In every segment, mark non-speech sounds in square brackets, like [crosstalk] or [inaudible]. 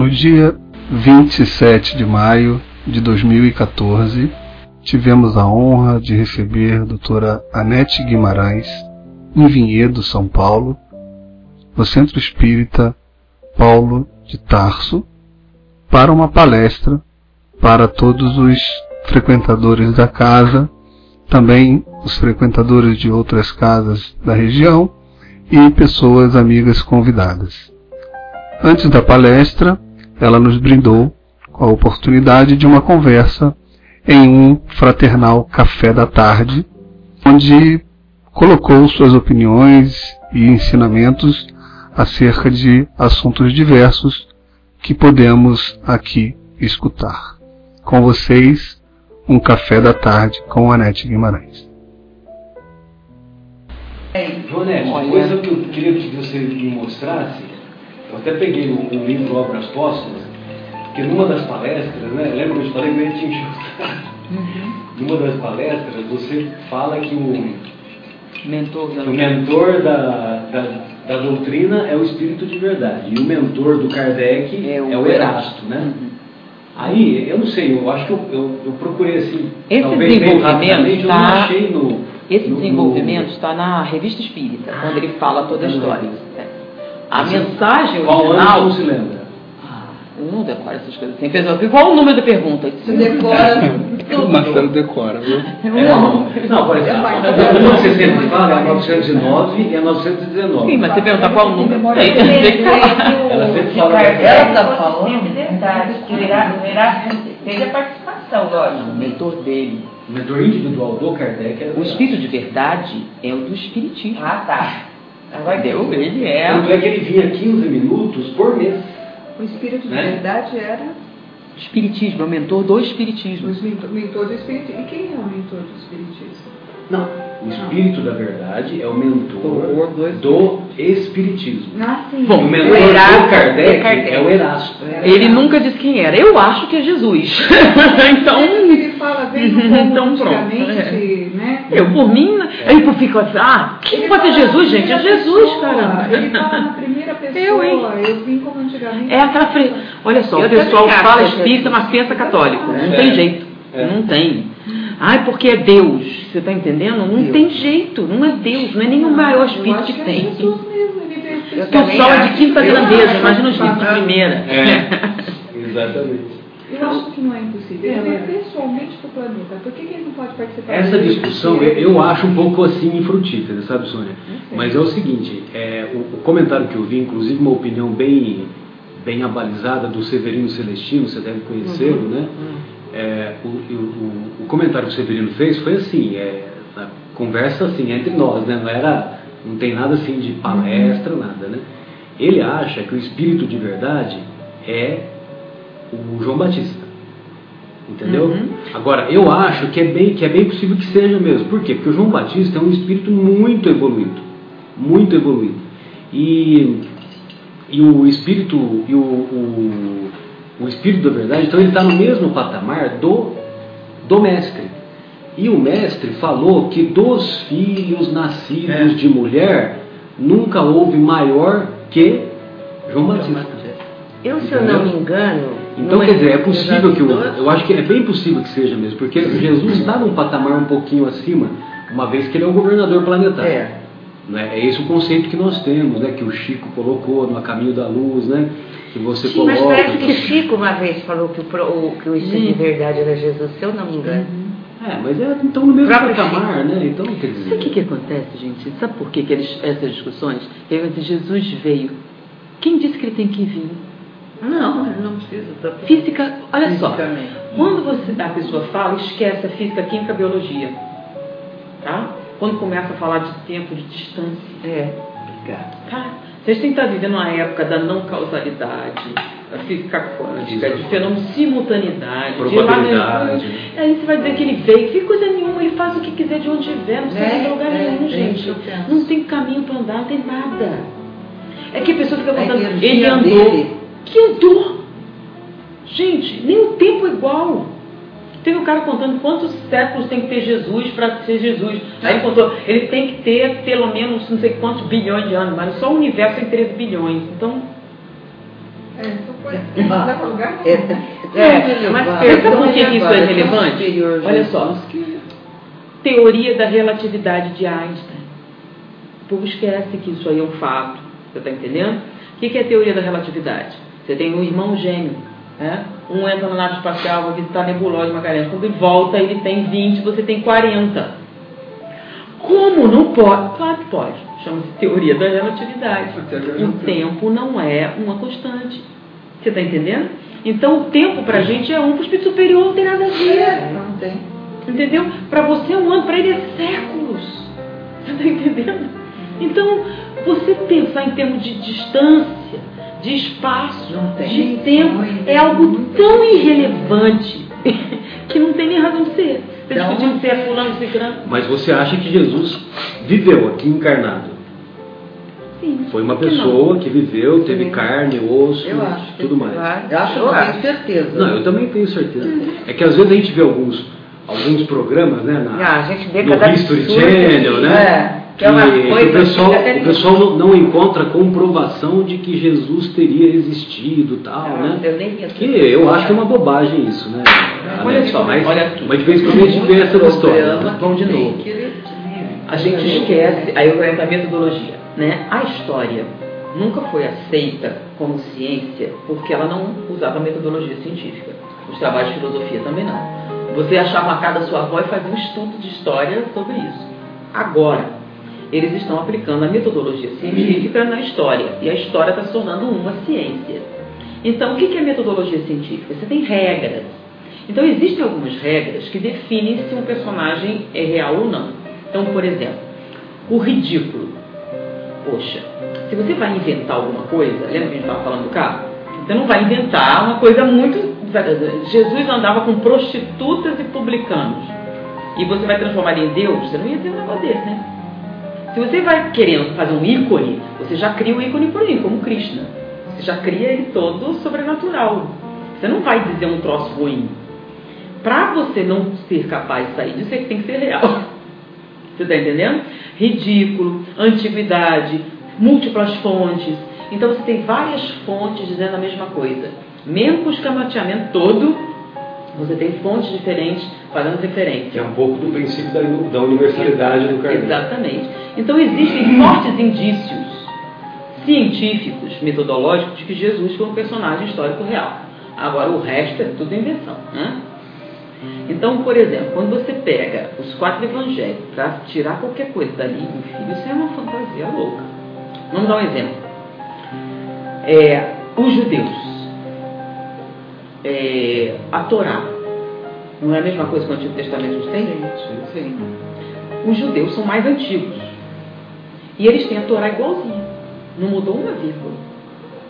No dia 27 de maio de 2014, tivemos a honra de receber a doutora Anete Guimarães, em Vinhedo, São Paulo, no Centro Espírita Paulo de Tarso, para uma palestra para todos os frequentadores da casa, também os frequentadores de outras casas da região e pessoas amigas convidadas. Antes da palestra, ela nos brindou com a oportunidade de uma conversa em um fraternal café da tarde, onde colocou suas opiniões e ensinamentos acerca de assuntos diversos que podemos aqui escutar. Com vocês, um café da tarde com Anete Guimarães. Jonete, uma coisa que eu queria que você me mostrasse, eu até peguei o, o livro Obras Póstumas, que numa das palestras, né, lembra que eu te falei que eu ia te? Uhum. Numa das palestras, você fala que o mentor da, o mentor da, da, da, doutrina é o espírito de verdade, e o mentor do Kardec é o, é o Erasto, né? Uhum. Aí, eu não sei, eu acho que eu, eu, eu procurei assim. Esse desenvolvimento está. No, esse no, desenvolvimento no... está na Revista Espírita, quando ele fala toda a história. É. A mensagem original. Qual ano não se lembra? Eu não decoro essas coisas assim. Pessoal, qual o número da pergunta? Você decora [laughs] tudo. O Marcelo decora, viu? Não, não, por exemplo, que você sempre fala é a 909 e a 919. Sim, mas você perguntar qual o número, Ela sempre fala. Ela está falando. verdade, que virá, fez a participação, lógico. O mentor dele. O mentor individual do Kardec é o espírito de verdade é o do espiritismo. Ah, tá. Deu, ele é. Tanto é que ele vinha 15 minutos por mês. O espírito de né? verdade era. Espiritismo, é o mentor do Espiritismo. O mentor do Espiritismo. E quem é o mentor do Espiritismo? Não. O Espírito da Verdade é o mentor do Espiritismo. Ah, sim. Bom, o mentor o Erasto, do Kardec, Kardec, é o Erasto. Ele nunca disse quem era. Eu acho que é Jesus. [laughs] então. Ele fala bem [laughs] então, pronto. É. Né? Eu, por mim, é. eu fico assim, ah, quem pode ser Jesus, gente? É Jesus, cara. Ele fala na primeira pessoa. Eu, hein? eu vim como antigamente. É aquela. Fre... Olha só, eu o pessoal fala espírita, mas pensa católico. Não tem jeito. Não tem. Ai, porque é Deus. Você está entendendo? Não Deus. tem jeito. Não é Deus. Não é nem o maior espírito que, que tem. É Jesus mesmo. Ele o sol é de quinta grandeza. Imagina o espírito de primeira. É. Exatamente. Eu acho que não é impossível. Ele veio pessoalmente para o planeta. Por que, que, ele não pode participar? Essa discussão eu, eu acho um pouco assim infrutífera, sabe, Sônia? Mas é o seguinte: é, o, o, comentário que eu vi, inclusive uma opinião bem, bem abalizada do Severino Celestino, você deve conhecê-lo, uhum. né? Uhum é, o, o, o, comentário que o Severino fez foi assim, é, conversa assim entre nós, né? não era, não tem nada assim de palestra, nada, né? Ele acha que o espírito de verdade é o João Batista. Entendeu? Uhum. Agora, eu acho que é, bem, que é bem possível que seja mesmo. Por quê? Porque o João Batista é um espírito muito evoluído. Muito evoluído. E, e o espírito, e o, o o Espírito da Verdade, então ele está no mesmo patamar do, do Mestre. E o Mestre falou que dos filhos nascidos é. de mulher, nunca houve maior que João Batista. Eu, se eu não me engano. Então, quer dizer, é possível que. Eu, eu acho que é bem possível que seja mesmo, porque Jesus está num patamar um pouquinho acima, uma vez que ele é o governador planetário. É. Né? É esse o conceito que nós temos, né? que o Chico colocou no Caminho da Luz, né? que você Sim, coloca. Mas parece que Chico uma vez falou que o, o, que o isso de verdade era Jesus, se eu não me engano. Uhum. É, mas é então no mesmo patamar, né? Então, quer dizer. Sabe o que, que acontece, gente? Sabe por que, que eles, essas discussões? Eu dizer, Jesus veio. Quem disse que ele tem que vir? Não, ele não precisa. Tá física, olha só. Quando você, a pessoa fala, esquece a física, química, biologia. Tá? Quando começa a falar de tempo, de distância. É. Obrigado. Tá? Vocês têm que estar vivendo uma época da não causalidade, da física quântica, de fenômeno simultaneidade, probabilidade. De aí você vai dizer que ele veio, que coisa nenhuma, ele faz o que quiser de onde vier, não precisa é, de lugar é, nenhum, é, gente. Não tem caminho para andar, não tem nada. É que a pessoa fica contando, ele andou. Dele. Que andou? Gente, nem o tempo é igual. Tem um cara contando quantos séculos tem que ter Jesus para ser Jesus. Aí ele contou, ele tem que ter pelo menos não sei quantos bilhões de anos, mas só o universo tem 13 bilhões. Então. É, só pode é, [laughs] é, é, mas pensa por que isso é relevante? Olha só. Teoria da relatividade de Einstein. O povo esquece que isso aí é um fato. Você está entendendo? O que é a teoria da relatividade? Você tem um irmão gêmeo. Né? Um entra na nave espacial, vai visitar a nebulosa de Magalhães. Quando ele volta, ele tem 20, você tem 40. Como não pode? Claro que pode. Chama-se teoria da relatividade. O tempo não é uma constante. Você está entendendo? Então o tempo para a gente é um, para o espírito superior não tem nada a ver. É, não tem. Entendeu? Para você é um ano, para ele é séculos. Você está entendendo? Então, você pensar em termos de distância, de espaço, de tempo, é algo tão irrelevante [laughs] que não tem nem razão de ser. Então, podiam ser fulano ciclano. Mas você acha que Jesus viveu aqui encarnado? Sim. Foi uma pessoa que viveu, teve Sim. carne, osso, tudo mais. Eu acho, eu tenho certeza. Não, eu também tenho certeza. É que às vezes a gente vê alguns, alguns programas, né, na, ah, a gente vê no History Channel, né? É. Que, é uma coisa o pessoal, o pessoal não, não, encontra comprovação de que Jesus teria existido tal, não, né? Eu nem que eu acho que é uma bobagem isso, né? Olha só, mas, olha mas de vez em quando a gente vê essa história. Vamos de novo. A gente esquece, aí eu vou entrar a metodologia, né? A história nunca foi aceita como ciência porque ela não usava metodologia científica. Os trabalhos de filosofia também não. Você achava a casa da sua avó e fazia um estudo de história sobre isso. Agora, eles estão aplicando a metodologia científica na história. E a história está se tornando uma ciência. Então, o que é metodologia científica? Você tem regras. Então, existem algumas regras que definem se um personagem é real ou não. Então, por exemplo, o ridículo. Poxa, se você vai inventar alguma coisa, lembra que a gente estava falando do carro? Você não vai inventar uma coisa muito. Jesus andava com prostitutas e publicanos. E você vai transformar em Deus? Você não ia ter um negócio desse, né? Se você vai querendo fazer um ícone, você já cria o ícone por aí, como Krishna. Você já cria ele todo sobrenatural. Você não vai dizer um troço ruim. Para você não ser capaz de sair disso, é que tem que ser real. [laughs] Você está entendendo? Ridículo, antiguidade, múltiplas fontes. Então você tem várias fontes dizendo a mesma coisa. Mesmo com o escamoteamento todo, você tem fontes diferentes fazendo referência. É um pouco do princípio da, da universalidade do Kardec. Exatamente. Então existem fortes indícios científicos, metodológicos, de que Jesus foi um personagem histórico real. Agora o resto é tudo invenção. Né? Então, por exemplo, quando você pega os quatro evangelhos para tirar qualquer coisa dali, meu filho, isso é uma fantasia louca. Vamos dar um exemplo. É, os judeus. É, a Torá. Não é a mesma coisa que o Antigo Testamento tem? Sim, sim. Os judeus são mais antigos. E eles têm a Torá igualzinha. Não mudou uma vírgula.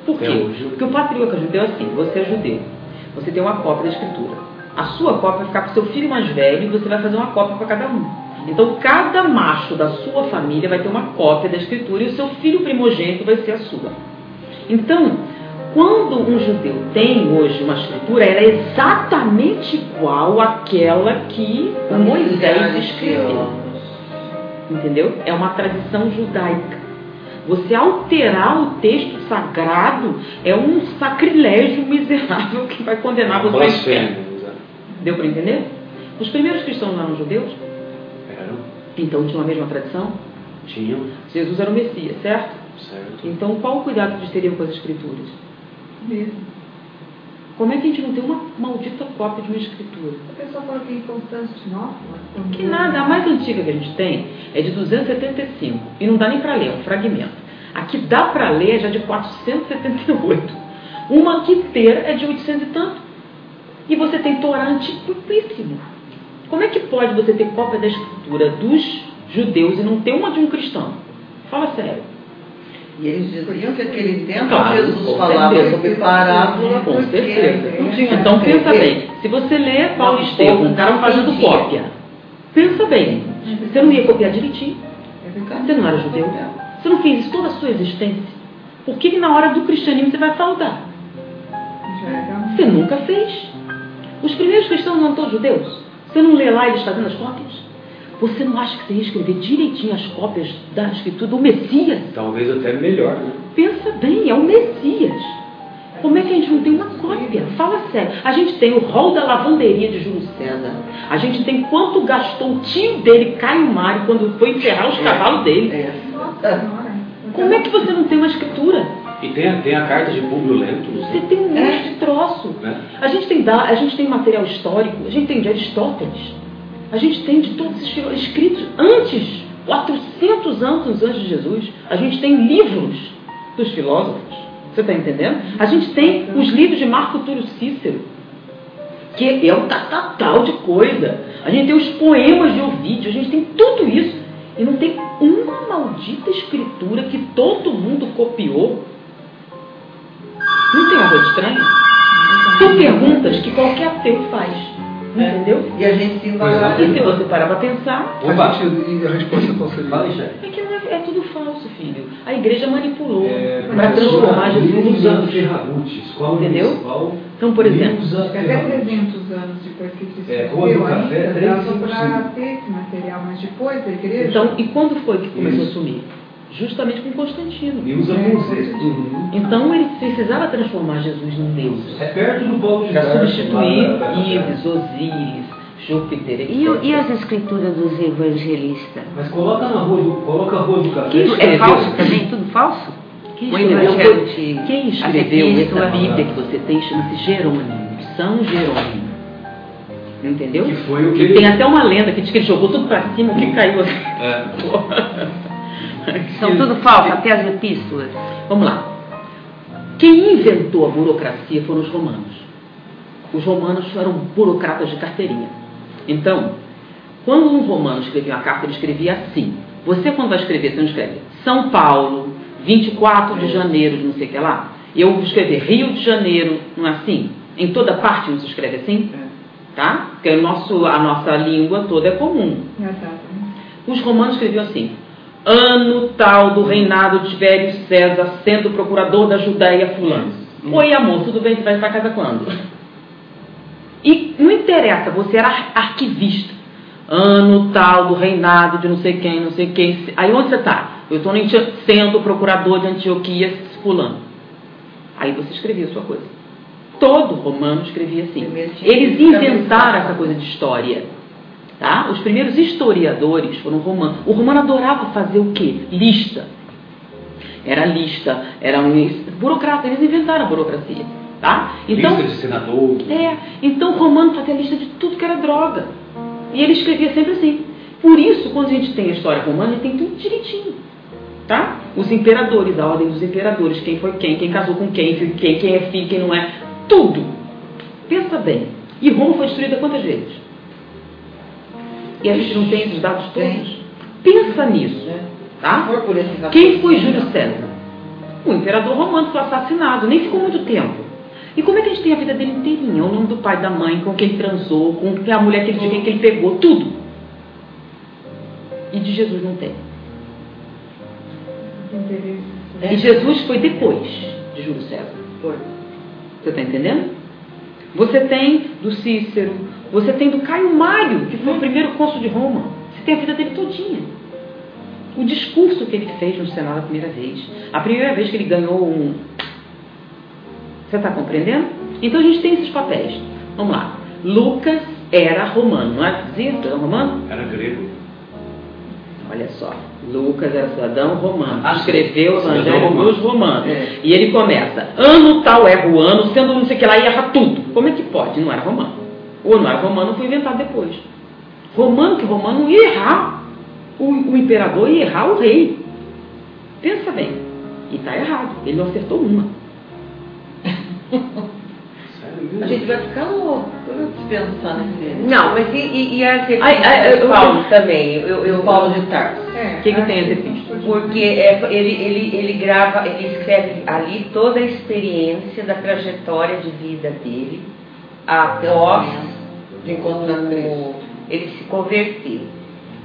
Por quê? Porque o patriarca judeu é assim, você é judeu. Você tem uma cópia da escritura. A sua cópia vai ficar com seu filho mais velho e você vai fazer uma cópia para cada um. Então, cada macho da sua família vai ter uma cópia da escritura e o seu filho primogênito vai ser a sua. Então, quando um judeu tem hoje uma escritura, ela é exatamente igual àquela que Moisés escreveu. Entendeu? É uma tradição judaica. Você alterar o texto sagrado é um sacrilégio miserável que vai condenar você ao inferno. Deu para entender? Os primeiros cristãos eram judeus? Eram. Então tinham a mesma tradição? Tinham. Jesus era o Messias, certo? Certo. Então qual o cuidado que eles teriam com as escrituras? Mesmo. Como é que a gente não tem uma maldita cópia de uma escritura? A pessoa fala que em Constantinopla. Que nada, a mais antiga que a gente tem é de 275 e não dá nem para ler, é um fragmento. A que dá para ler é já de 478. Uma que ter é de 800 e tanto. E você tem Torá antiquíssimo. Como é que pode você ter cópia da escritura dos judeus e não ter uma de um cristão? Fala sério. E eles diziam que aquele tempo claro, Jesus falava sobre parábola. Com certeza. Então pensa bem, se você lê Paulo Estevam, um cara fazendo cópia, pensa bem, você não ia copiar direitinho. É você não era judeu. Você não fez isso toda a sua existência. Por que na hora do cristianismo você vai faltar? Você nunca fez. Os primeiros cristãos não todos judeus. Você não lê lá eles fazendo as cópias? Você não acha que você ia escrever direitinho as cópias da escritura do Messias? Talvez até melhor, né? Pensa bem, é o Messias. Como é que a gente não tem uma cópia? Fala sério. A gente tem o rol da lavanderia de Júlio César. A gente tem quanto gastou o tio dele, Caio Mário, quando foi enterrar os cavalos dele. É. Como é que você não tem uma escritura? E tem a, tem a carta de Públio Lentulus. Você né? tem um monte de troço. É. A gente tem da, a gente tem material histórico, a gente tem de Aristóteles, a gente tem de todos esses filósofos escritos antes, 400 anos antes de Jesus. A gente tem livros dos filósofos. Você está entendendo? A gente tem os livros de Marco Túlio Cícero, que é um catatal de coisa. A gente tem os poemas de Ovídio, a gente tem tudo isso. E não tem uma maldita escritura que todo mundo copiou. Não tem uma coisa estranha? São perguntas que qualquer ateu faz. Entendeu? E a gente se embala. é. E se você parar para pensar, Opa. Faz sentido. E a resposta qual seria? Fala aí, chefe. é que não é, é tudo falso, filho. A igreja manipulou É, para transformar Jesus. Ferragutti, escola Entendeu? Então, por exemplo, Até Ferragutti. 300 anos depois que Cristo É, Rua do viveu Café, ainda, 355. dava para ter esse material, mas depois da igreja... então, e quando foi que começou Isso. a sumir? Justamente com Constantino. É, Musa. Uhum. Então ele precisava transformar Jesus num Deus. É perto do Paulo de Para substituir Ives, Osíris, Júpiter. E, e as escrituras dos evangelistas? Mas coloca na rua do, coloca a rua do café. Quem é falso também? Tudo falso? Quem escreveu, de- quem escreveu essa Bíblia que você tem chama-se Jerônimo, São Jerônimo. Entendeu? Que foi o que E tem até uma lenda que diz que ele jogou tudo pra cima, o que caiu assim. É. [laughs] São tudo falso, até as epístolas. Vamos lá. Quem inventou a burocracia foram os romanos. Os romanos eram burocratas de carteirinha. Então, quando um romano escrevia uma carta, ele escrevia assim. Você, quando vai escrever, você não escreve São Paulo, 24 de janeiro, de não sei o que lá. Eu vou escrever Rio de Janeiro, não é assim? Em toda parte não se escreve assim? Tá? Porque o nosso, a nossa língua toda é comum. Os romanos escreviam assim: ano tal do reinado de Tibério César, sendo procurador da Judéia fulano. Oi, amor, tudo bem? Você vai para casa quando? E não interessa, você era ar- arquivista. Ano tal do reinado de não sei quem, não sei quem. Aí onde você está? Eu estou sendo procurador de Antioquia fulano. Aí você escrevia a sua coisa. Todo romano escrevia assim. Eles inventaram essa coisa de história. Tá? Os primeiros historiadores foram romanos. O romano adorava fazer o quê? Lista. Era lista, era um burocrata, eles inventaram a burocracia. Tá? Então, Lista de senador. é, então o romano fazia lista de tudo que era droga. E ele escrevia sempre assim. Por isso, quando a gente tem a história romana, a gente tem tudo direitinho. Tá? Os imperadores, a ordem dos imperadores, quem foi quem, quem casou com quem, quem é filho, quem não é. Tudo. Pensa bem. E Roma foi destruída quantas vezes? E a gente não tem esses dados todos? Pensa nisso. Tá? Por esse Quem foi Júlio César? O imperador romano foi assassinado, nem ficou muito tempo. E como é que a gente tem a vida dele inteirinha? O nome do pai, da mãe, com quem ele transou, com a mulher que ele, de quem que ele pegou, tudo. E de Jesus não tem. E Jesus foi depois de Júlio César. Foi. Você está entendendo? Você tem do Cícero, você tem do Caio Mário, que foi o primeiro cônsul de Roma. Você tem a vida dele todinha. O discurso que ele fez no Senado a primeira vez. A primeira vez que ele ganhou um. Você está compreendendo? Então a gente tem esses papéis. Vamos lá. Lucas era romano, não é? Dizia que era romano? Era grego. Olha só, Lucas era cidadão romano, Ah, escreveu o Evangelho romano. dos romanos. É. E ele começa, ano tal erra o ano, sendo não sei o que lá, e erra tudo. Como é que pode? Não era romano. Ou não era romano, foi inventado depois. Romano que romano ia errar. O, o imperador ia errar o rei. Pensa bem. E está errado. Ele não acertou uma. [laughs] A gente vai ficar louco pensando nele. Não, mas e, e, e as Paulo também? Eu, eu, Paulo de Tarso. É, O que, que a- tem as epístolas? Porque é, ele, ele, ele grava, ele escreve ali toda a experiência da trajetória de vida dele após De encontrar Cristo. ele se converter.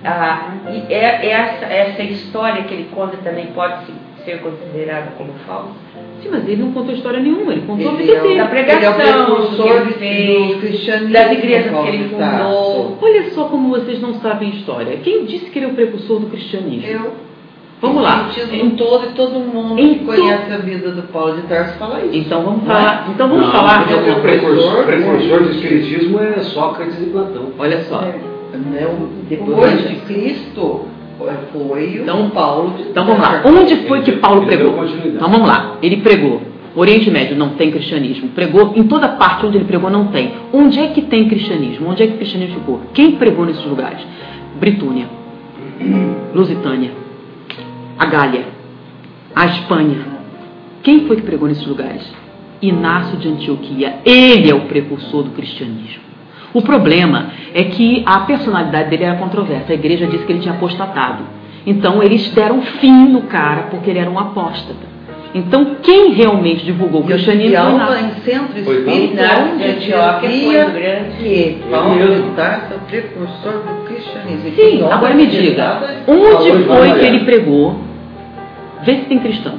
Ah, e é, essa, essa história que ele conta também pode se- ser considerada como falsa? Sim, mas ele não contou história nenhuma. Ele contou a Ele vida é dele. Da pregação, Ele é o precursor fez, cristianismo, das igrejas que ele fundou. Olha só como vocês não sabem história. Quem disse que ele é o precursor do cristianismo? Eu, Vamos lá. O todo e todo mundo que conhece a vida do Paulo de Tarso fala isso. Então vamos falar. Então vamos falar. Não, o precursor, precursor do espiritismo é Sócrates e Platão. Olha só. É, né, depois de Cristo foi então, Paulo Então vamos lá. Onde foi que Paulo pregou? Então vamos lá. Ele pregou. Oriente Médio não tem cristianismo. Pregou em toda parte onde ele pregou não tem. Onde é que tem cristianismo? Onde é que o cristianismo ficou? Quem pregou nesses lugares? Britúnia, Lusitânia, a Gália, a Espanha. Quem foi que pregou nesses lugares? Inácio de Antioquia. Ele é o precursor do cristianismo. O problema é que a personalidade dele era controversa. A igreja disse que ele tinha apostatado. Então eles deram fim no cara porque ele era um apóstata. Então, quem realmente divulgou o cristianismo foi Inácio. em centro espírita, onde Antioquia, que Paulo de Tarso é o precursor do cristianismo. Sim, agora me diga, onde foi que ele pregou? Vê se tem cristão.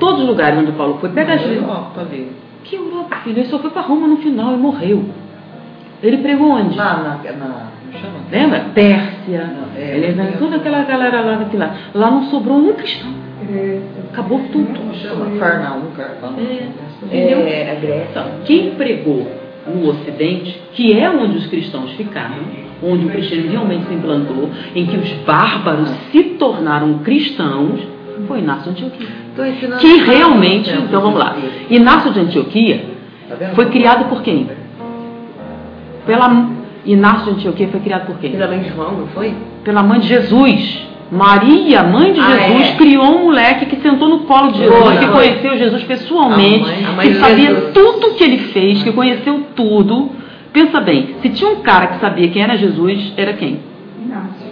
Todos os lugares onde Paulo foi, pega as Europa. Que Europa, filho? Ele só foi para Roma no final e morreu. Ele pregou onde? Lá na, na chama? Lembra? Pérsia. Não, é, ele, é, toda aquela galera lá daquele lá. Lá não sobrou um cristão. É, Acabou tudo. Como chama? Farnaum. É? É, a Grécia. Então, quem pregou no Ocidente, que é onde os cristãos ficaram, onde o cristianismo realmente se implantou, em que os bárbaros se tornaram cristãos, foi Inácio de Antioquia. Que realmente, então vamos lá. Inácio de Antioquia tá foi criado por quem? Pela Inácio de Antioquia foi criado por quem? Pela mãe de João, não foi? Pela mãe de Jesus. Maria, mãe de ah, Jesus, é. criou um moleque que sentou no colo de Jesus, Boa, que conheceu Jesus pessoalmente, a mãe, a mãe que sabia Jesus. tudo que ele fez, que conheceu tudo. Pensa bem, se tinha um cara que sabia quem era Jesus, era quem? Inácio.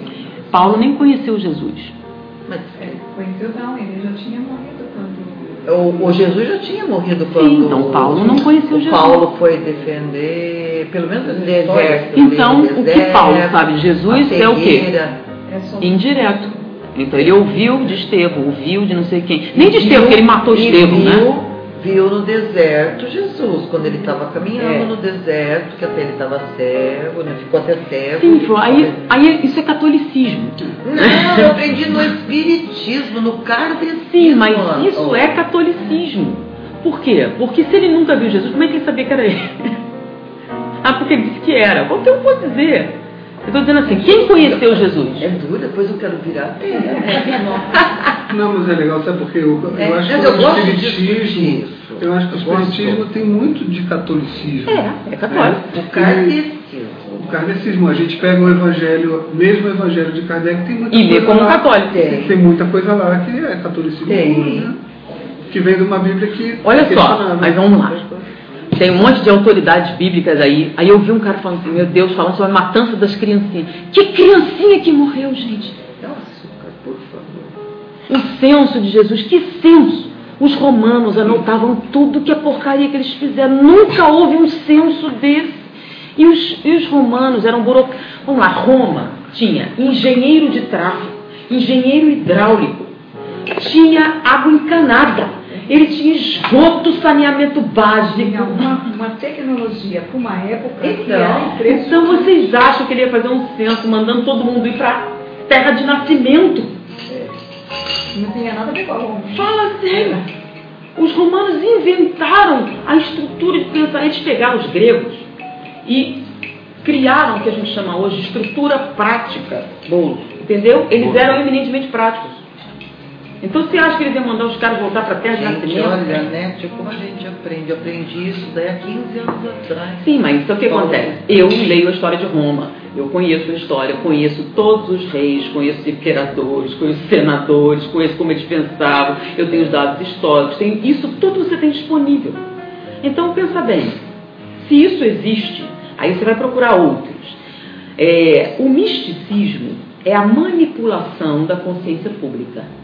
Paulo nem conheceu Jesus. Mas é, conheceu não, ele já tinha morrido o, o, Jesus já tinha morrido quando. Sim, então Paulo não conheceu Jesus. Paulo foi defender, pelo menos no deserto. Então, deserto, o que Paulo sabe de Jesus é o quê? É Indireto. Então ele ouviu de Estevão, ouviu de não sei quem. Nem de Estevão, porque ele matou Estevão, né? Viu no deserto Jesus, quando ele estava caminhando é. no deserto, que até ele estava cego, né? ficou até cego. Sim, aí, aí isso é catolicismo. Não, eu aprendi no espiritismo, no kardecismo. Sim, mas isso oh. é catolicismo. Por quê? Porque se ele nunca viu Jesus, como é que ele sabia que era ele? [laughs] ah, porque ele disse que era. Qualquer um pode dizer. Eu estou dizendo assim, quem conheceu Jesus? É duro, depois eu quero virar. É, é, [laughs] Não, mas é legal, sabe porque eu, eu é, acho que eu o espiritismo. Eu acho que o espiritismo tem muito de catolicismo. É, é católico. É, o kardecismo. O kardecismo. A gente pega o evangelho, mesmo o evangelho de Kardec, tem muita e coisa. E como lá, católico. Tem. tem muita coisa lá que é catolicismo. Tem. Né? Que vem de uma Bíblia que. Olha só, mas vamos lá. Tem um monte de autoridades bíblicas aí. Aí eu vi um cara falando assim, meu Deus, falando sobre a matança das criancinhas. Que criancinha que morreu, gente? Açúcar, por favor. O censo de Jesus, que censo? Os romanos anotavam tudo que a porcaria que eles fizeram. Nunca houve um censo desse. E os, e os romanos eram burocratas. Vamos lá, Roma tinha engenheiro de tráfego, engenheiro hidráulico, tinha água encanada ele tinha esgoto, saneamento básico. Uma, uma tecnologia para uma época então, que era. Então vocês acham que ele ia fazer um censo mandando todo mundo ir para terra de nascimento? É. Não tinha nada a ver com a Roma. Fala sério. Os romanos inventaram a estrutura de pensar. Eles pegaram os gregos e criaram o que a gente chama hoje de estrutura prática. Bolo. Entendeu? Eles eram eminentemente práticos. Então você acha que eles iam mandar os caras voltar para a terra de nascimento? Olha, né, tipo, como a gente aprende? Eu aprendi isso daí há 15 anos atrás. Sim, mas então o que acontece? Eu leio a história de Roma, eu conheço a história, conheço todos os reis, conheço os imperadores, conheço senadores, conheço como eles pensavam, eu tenho os dados históricos, tem, isso tudo você tem disponível. Então pensa bem, se isso existe, aí você vai procurar outros. É, o misticismo é a manipulação da consciência pública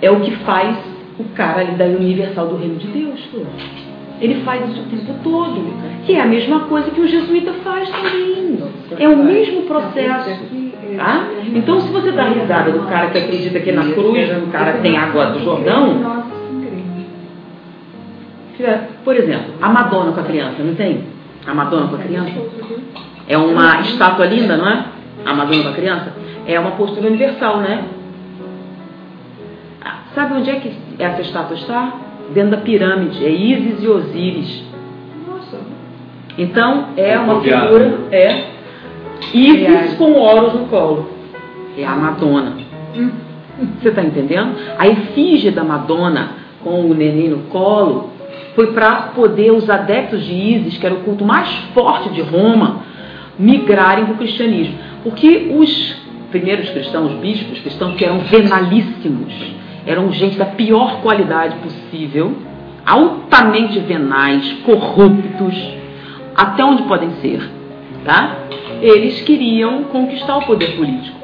é o que faz o cara ali da universal do reino de Deus. Ele faz isso o tempo todo, que é a mesma coisa que o jesuíta faz também. É o mesmo processo. Tá? Então, se você dá risada do cara que acredita que é na cruz o cara tem água do Jordão, por exemplo, a Madonna com a criança, não tem? A Madonna com a criança? É uma estátua linda, não é? A Madonna com a criança? É uma postura universal, né? Sabe onde é que essa estátua está? Dentro da pirâmide. É Isis e Osíris. Nossa. Então é É uma copiado. figura. É Isis Aliás. com Horus no colo. É a Madonna. Você está entendendo? A efígie da Madonna com o neném no colo foi para poder os adeptos de Isis, que era o culto mais forte de Roma, migrarem para o cristianismo. Porque os primeiros cristãos, os bispos cristãos, que eram venalíssimos, eram gente da pior qualidade possível, altamente venais, corruptos, até onde podem ser, tá? Eles queriam conquistar o poder político,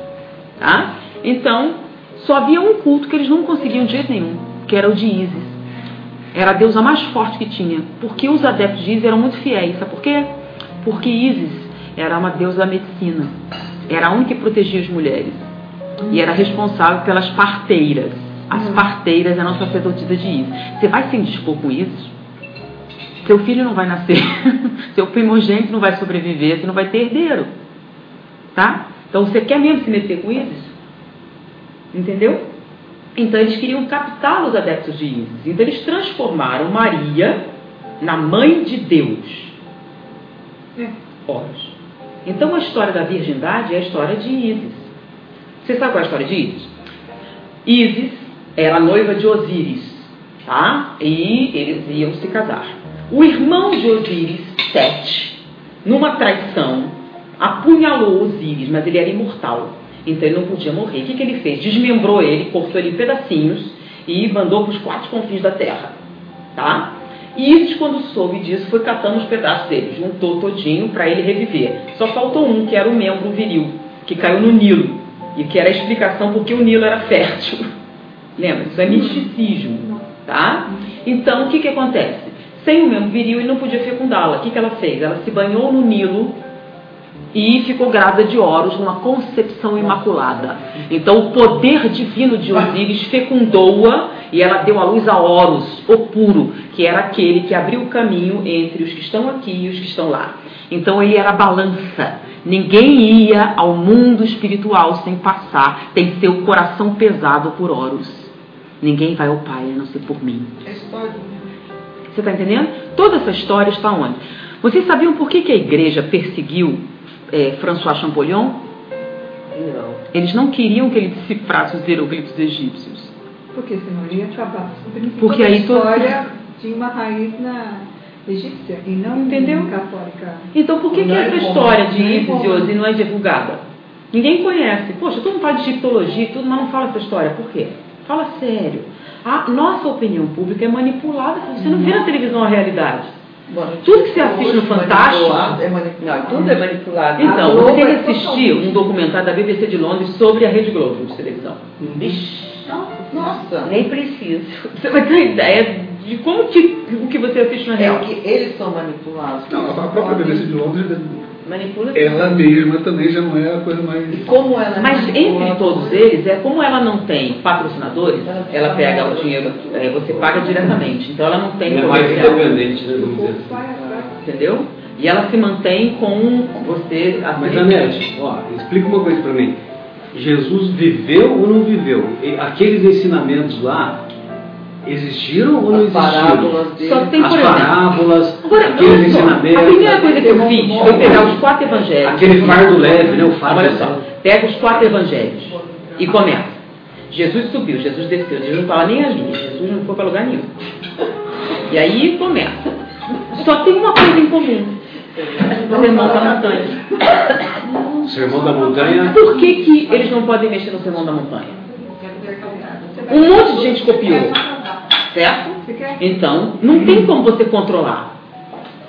tá? Então, só havia um culto que eles não conseguiam de jeito nenhum, que era o de Isis. Era a deusa mais forte que tinha, porque os adeptos de Isis eram muito fiéis, sabe por quê? Porque Isis era uma deusa da medicina, era a única que protegia as mulheres e era responsável pelas parteiras. As parteiras eram sacerdotisas de Isis. Você vai se indispor com Isis? Seu filho não vai nascer, [laughs] seu primogênito não vai sobreviver, você não vai ter herdeiro. Tá? Então você quer mesmo se meter com Isis? Entendeu? Então eles queriam captar os adeptos de Isis. Então eles transformaram Maria na mãe de Deus. É. Horus. Então a história da virgindade é a história de Isis. Você sabe qual é a história de Isis? Isis era noiva de Osíris, tá? E eles iam se casar. O irmão de Osíris, Sete, numa traição, apunhalou Osíris, mas ele era imortal. Então ele não podia morrer. O que, que ele fez? Desmembrou ele, cortou ele em pedacinhos e mandou para os quatro confins da terra. Tá? E Isis, quando soube disso, foi catando os pedaços dele, juntou todinho para ele reviver. Só faltou um, que era o membro viril, que caiu no Nilo, e que era a explicação porque o Nilo era fértil. Lembra? Isso é misticismo. Tá? Então, o que, que acontece? Sem o membro viril, ele não podia fecundá-la. O que, que ela fez? Ela se banhou no Nilo e ficou grávida de Horus numa concepção imaculada. Então o poder divino de Osíris fecundou-a e ela deu à luz a Horus, o puro, que era aquele que abriu o caminho entre os que estão aqui e os que estão lá. Então ele era a balança. Ninguém ia ao mundo espiritual sem passar, tem seu coração pesado por Horus. Ninguém vai ao Pai a não ser por mim. É história. Você está entendendo? Toda essa história está onde? Vocês sabiam por que, que a igreja perseguiu é, François Champollion? Não. Eles não queriam que ele decifrasse os hieroglifos egípcios. Porque senão ele ia acabar Porque toda aí a história tinha uma raiz na egípcia e não Entendeu? católica. Então por que, que é essa como- história de é Isis e não é divulgada? Ninguém conhece. Poxa, todo mundo fala de egiptologia e tudo, mas não fala essa história. Por quê? Fala sério. A nossa opinião pública é manipulada. Você não vê na televisão a realidade. Bom, Tudo que você assiste no Fantástico- É manipulado. Não, tudo é manipulado. Então, A você tem que é assistir um documentário da BBC de Londres sobre a Rede Globo de televisão. Vixe, Nossa. Nem preciso. Você vai ter uma ideia de como que o que você assiste na É real. o que eles são manipulados. Não, a própria BBC de Londres, Manipula ela mesma também já não é a coisa mais. E como ela Mas entre todos eles, é como ela não tem patrocinadores, ela pega o dinheiro, é, você paga diretamente. Então ela não tem é mais independente, né? Vamos dizer assim. Entendeu? E ela se mantém com você. Mas, assim, Anete, ó, explica uma coisa para mim. Jesus viveu ou não viveu? E Aqueles ensinamentos lá existiram ou não As existiram? parábolas dele. Só tem, As parábolas, Agora, aqueles ensinamentos, a primeira coisa que eu fiz foi pegar os quatro evangelhos. aquele fardo leve, né? O fardo Olha só, pega os quatro evangelhos e começa. Jesus subiu, Jesus desceu, Jesus não estava nem ali, Jesus não foi para lugar nenhum. E aí começa. Só tem uma coisa em comum. O sermão da montanha. O sermão da montanha. Por que, que eles não podem mexer no sermão da montanha? Um monte de gente copiou, certo? Então, não tem como você controlar.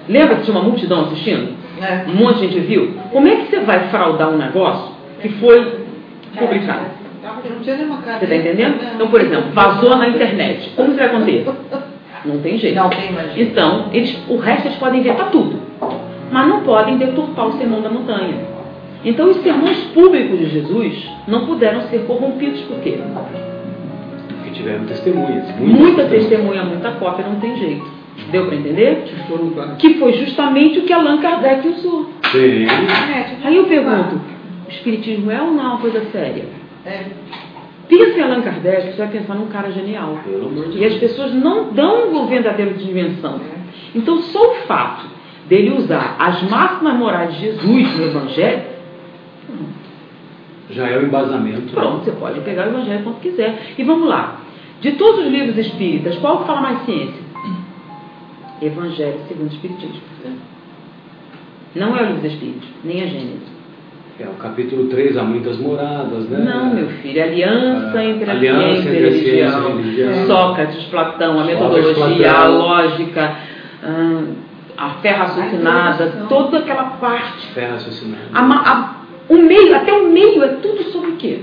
Lembra que tinha uma multidão assistindo? É. Um monte de gente viu? Como é que você vai fraudar um negócio que foi publicado? Não tinha nenhuma cara. Você está entendendo? Então, por exemplo, vazou na internet. Como isso vai acontecer? Não tem jeito. Não tem mais jeito. Então, eles, o resto eles podem inventar tudo. Mas não podem deturpar o sermão da montanha. Então, os sermões públicos de Jesus não puderam ser corrompidos. Por quê? Tiveram testemunhas. Muita testemunha, muita cópia, não tem jeito. Deu para entender? Que foi justamente o que Allan Kardec usou. Sim. É, Aí eu pergunto, o espiritismo é ou não uma coisa séria? É. Pensa em Allan Kardec, você vai pensar num cara genial. E as pessoas não dão uma verdadeira dimensão. Então, só o fato dele usar as máximas morais de Jesus no Evangelho. Já é o embasamento. Pronto, você pode pegar o Evangelho quando quiser. E vamos lá. De todos os livros espíritas, qual que fala mais ciência? Evangelho segundo o Espiritismo. Não é o livro dos Espíritos, nem a Gênesis. É, o capítulo 3 há muitas moradas, né? Não, meu filho, aliança Ah, entre a aliança ciência entre a a ciência e a religião. religião. Sócrates, Platão, a Sócrates, metodologia, Platão. a lógica, hum, a fé raciocinada, A toda aquela parte. Fé raciocinada. A a- o meio, até o meio é tudo sobre o quê?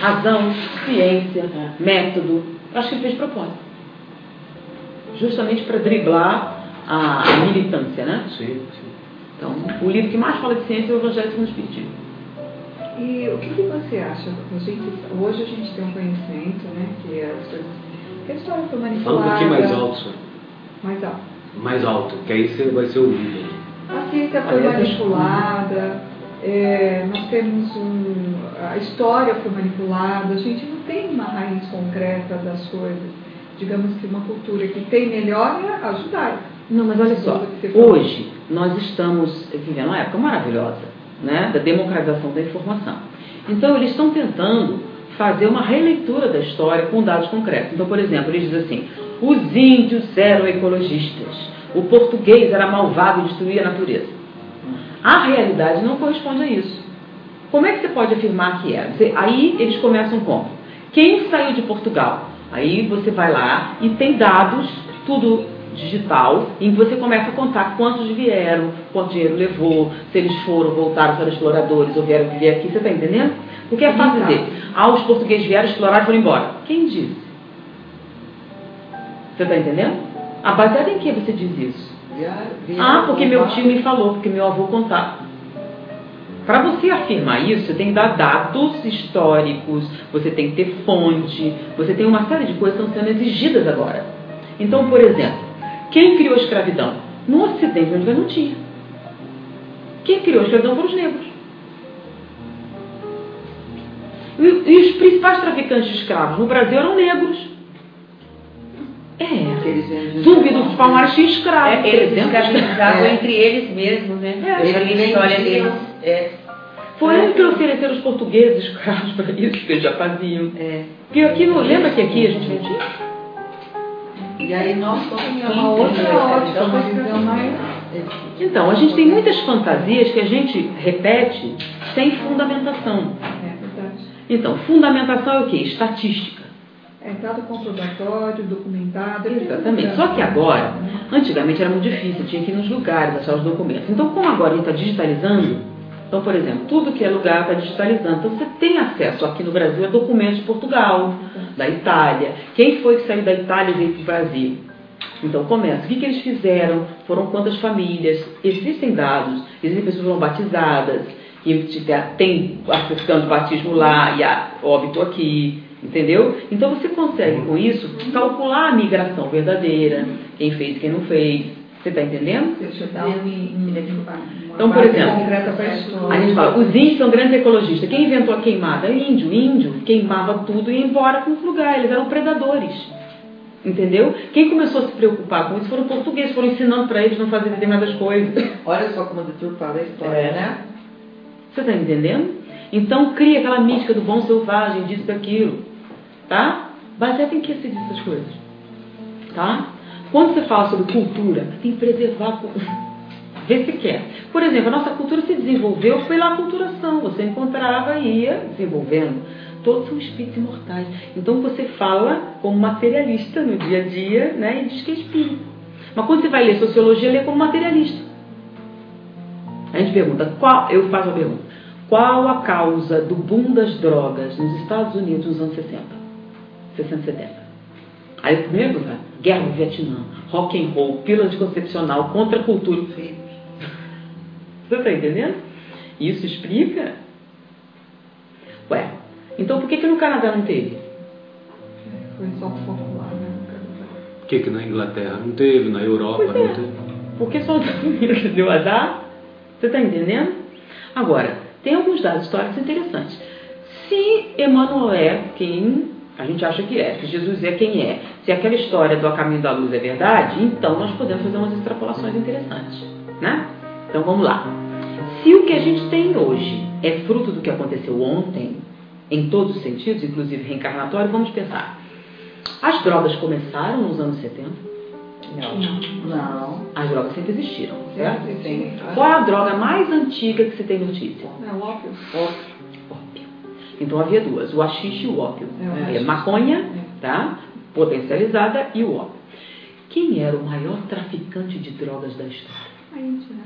Razão, ciência, método. Eu acho que ele fez propósito. Justamente para driblar a, militância, né? Sim, sim. Então, o livro que mais fala de ciência é o Evangelho segundo o Espiritismo. E o que, que você acha? A gente, hoje a gente tem um conhecimento, né? Que as coisas. Que a história foi Fala um manipulada. pouquinho mais alto, senhor. Mais alto. Mais alto, que aí você vai ser ouvido. A ciência foi Aliás, manipulada, é, nós temos um. A história foi manipulada, a gente não tem uma raiz concreta das coisas. Digamos que uma cultura que tem melhor é a judaica. Não, mas olha só, hoje nós estamos vivendo uma época maravilhosa, né, da democratização da informação. Então eles estão tentando fazer uma releitura da história com dados concretos. Então, por exemplo, eles dizem assim: os índios eram ecologistas, o português era malvado e destruía a natureza. A realidade não corresponde a isso. Como é que você pode afirmar que era? Você- aí eles começam com quem saiu de Portugal? Aí você vai lá e tem dados, tudo digital, em que você começa a contar quantos vieram, quanto dinheiro levou, se eles foram, voltaram, eram exploradores ou vieram viver aqui, você está entendendo? Porque é fácil dizer, ah, os portugueses vieram, exploraram e foram embora. Quem disse? Você está entendendo? A baseada em que você diz isso? Ah, porque meu tio me falou, porque meu avô contava. Para você afirmar isso, você tem que dar dados históricos, você tem que ter fonte, você tem uma série de coisas que estão sendo exigidas agora. Então, por exemplo, quem criou a escravidão? No Ocidente, onde não tinha. Quem criou a escravidão foram os negros. E, e os principais traficantes de escravos no Brasil eram negros. É. Zumbi dos Palmares tinha escravo. É, eles 300 escravizavam É. entre eles mesmos, né? É. Eu já li a história deles. É. Foi eles que ofereceram os portugueses escravos para isso, que eles já faziam. É. Porque aqui, no, lembra que aqui a gente não tinha? E aí nós somos uma outra ótica, uma visão mais. Então, a gente tem muitas fantasias que a gente repete sem fundamentação. É verdade. Então, fundamentação é o quê? Estatística. É dado comprobatório, documentado. Exatamente. Só que agora, antigamente era muito difícil, tinha que ir nos lugares achar os documentos. Então, como agora a gente está digitalizando, então, por exemplo, tudo que é lugar está digitalizando. Então, você tem acesso aqui no Brasil a documentos de Portugal, da Itália. Quem foi que saiu da Itália e veio para o Brasil? Então, começa. O que, que eles fizeram? Foram quantas famílias? Existem dados. Existem pessoas que foram batizadas, que tem acessando batismo lá e a óbito aqui. Entendeu? Então você consegue com isso calcular a migração verdadeira, quem fez quem não fez. Você está entendendo? Deixa eu dar um, uma Então, por exemplo, a gente fala, os índios são grandes ecologistas. Quem inventou a queimada? Índio. Índio queimava tudo e ia embora para os lugares. Eles eram predadores. Entendeu? Quem começou a se preocupar com isso foram portugueses, foram ensinando para eles não fazer determinadas coisas. Olha só como deturpada a história, É. né? Você está entendendo? Então cria aquela mística do bom selvagem, disso, daquilo. Tá? Baseado em que se diz essas coisas? Tá? Quando você fala sobre cultura, tem que preservar a [laughs] cultura. Vê se quer. Por exemplo, a nossa cultura se desenvolveu pela aculturação. Você encontrava e ia desenvolvendo. Todos são espíritos imortais. Então você fala como materialista no dia a dia né, e diz que é espírito. Mas quando você vai ler sociologia, lê como materialista. A gente pergunta, qual, eu faço a pergunta, qual a causa do boom das drogas nos Estados Unidos nos anos 60? 60, 70. Aí o primeiro lugar, guerra do Vietnã, rock and roll, pílula anticoncepcional, contra a cultura. Você está entendendo? Isso explica? Ué, então por que, que no Canadá não teve? Foi só lá, né? no Canadá. Por que, que na Inglaterra não teve, na Europa Pois é. não teve? Por que só os Estados Unidos deu azar? Você está entendendo? Agora, tem alguns dados históricos interessantes. Se Emmanuel é quem a gente acha que é, se Jesus é quem é, se aquela história do A Caminho da Luz é verdade, então nós podemos fazer umas extrapolações interessantes, né? Então vamos lá. Se o que a gente tem hoje é fruto do que aconteceu ontem, em todos os sentidos, inclusive reencarnatório, vamos pensar. As drogas começaram nos anos 70? Não. Não. As drogas sempre existiram, certo? Sim. Qual é a droga mais antiga que você tem notícia? É o ópio. Ópio. Então havia duas, o haxixe e o ópio. É, maconha, tá? Potencializada e o ópio. Quem era o maior traficante de drogas da história? A Índia, né?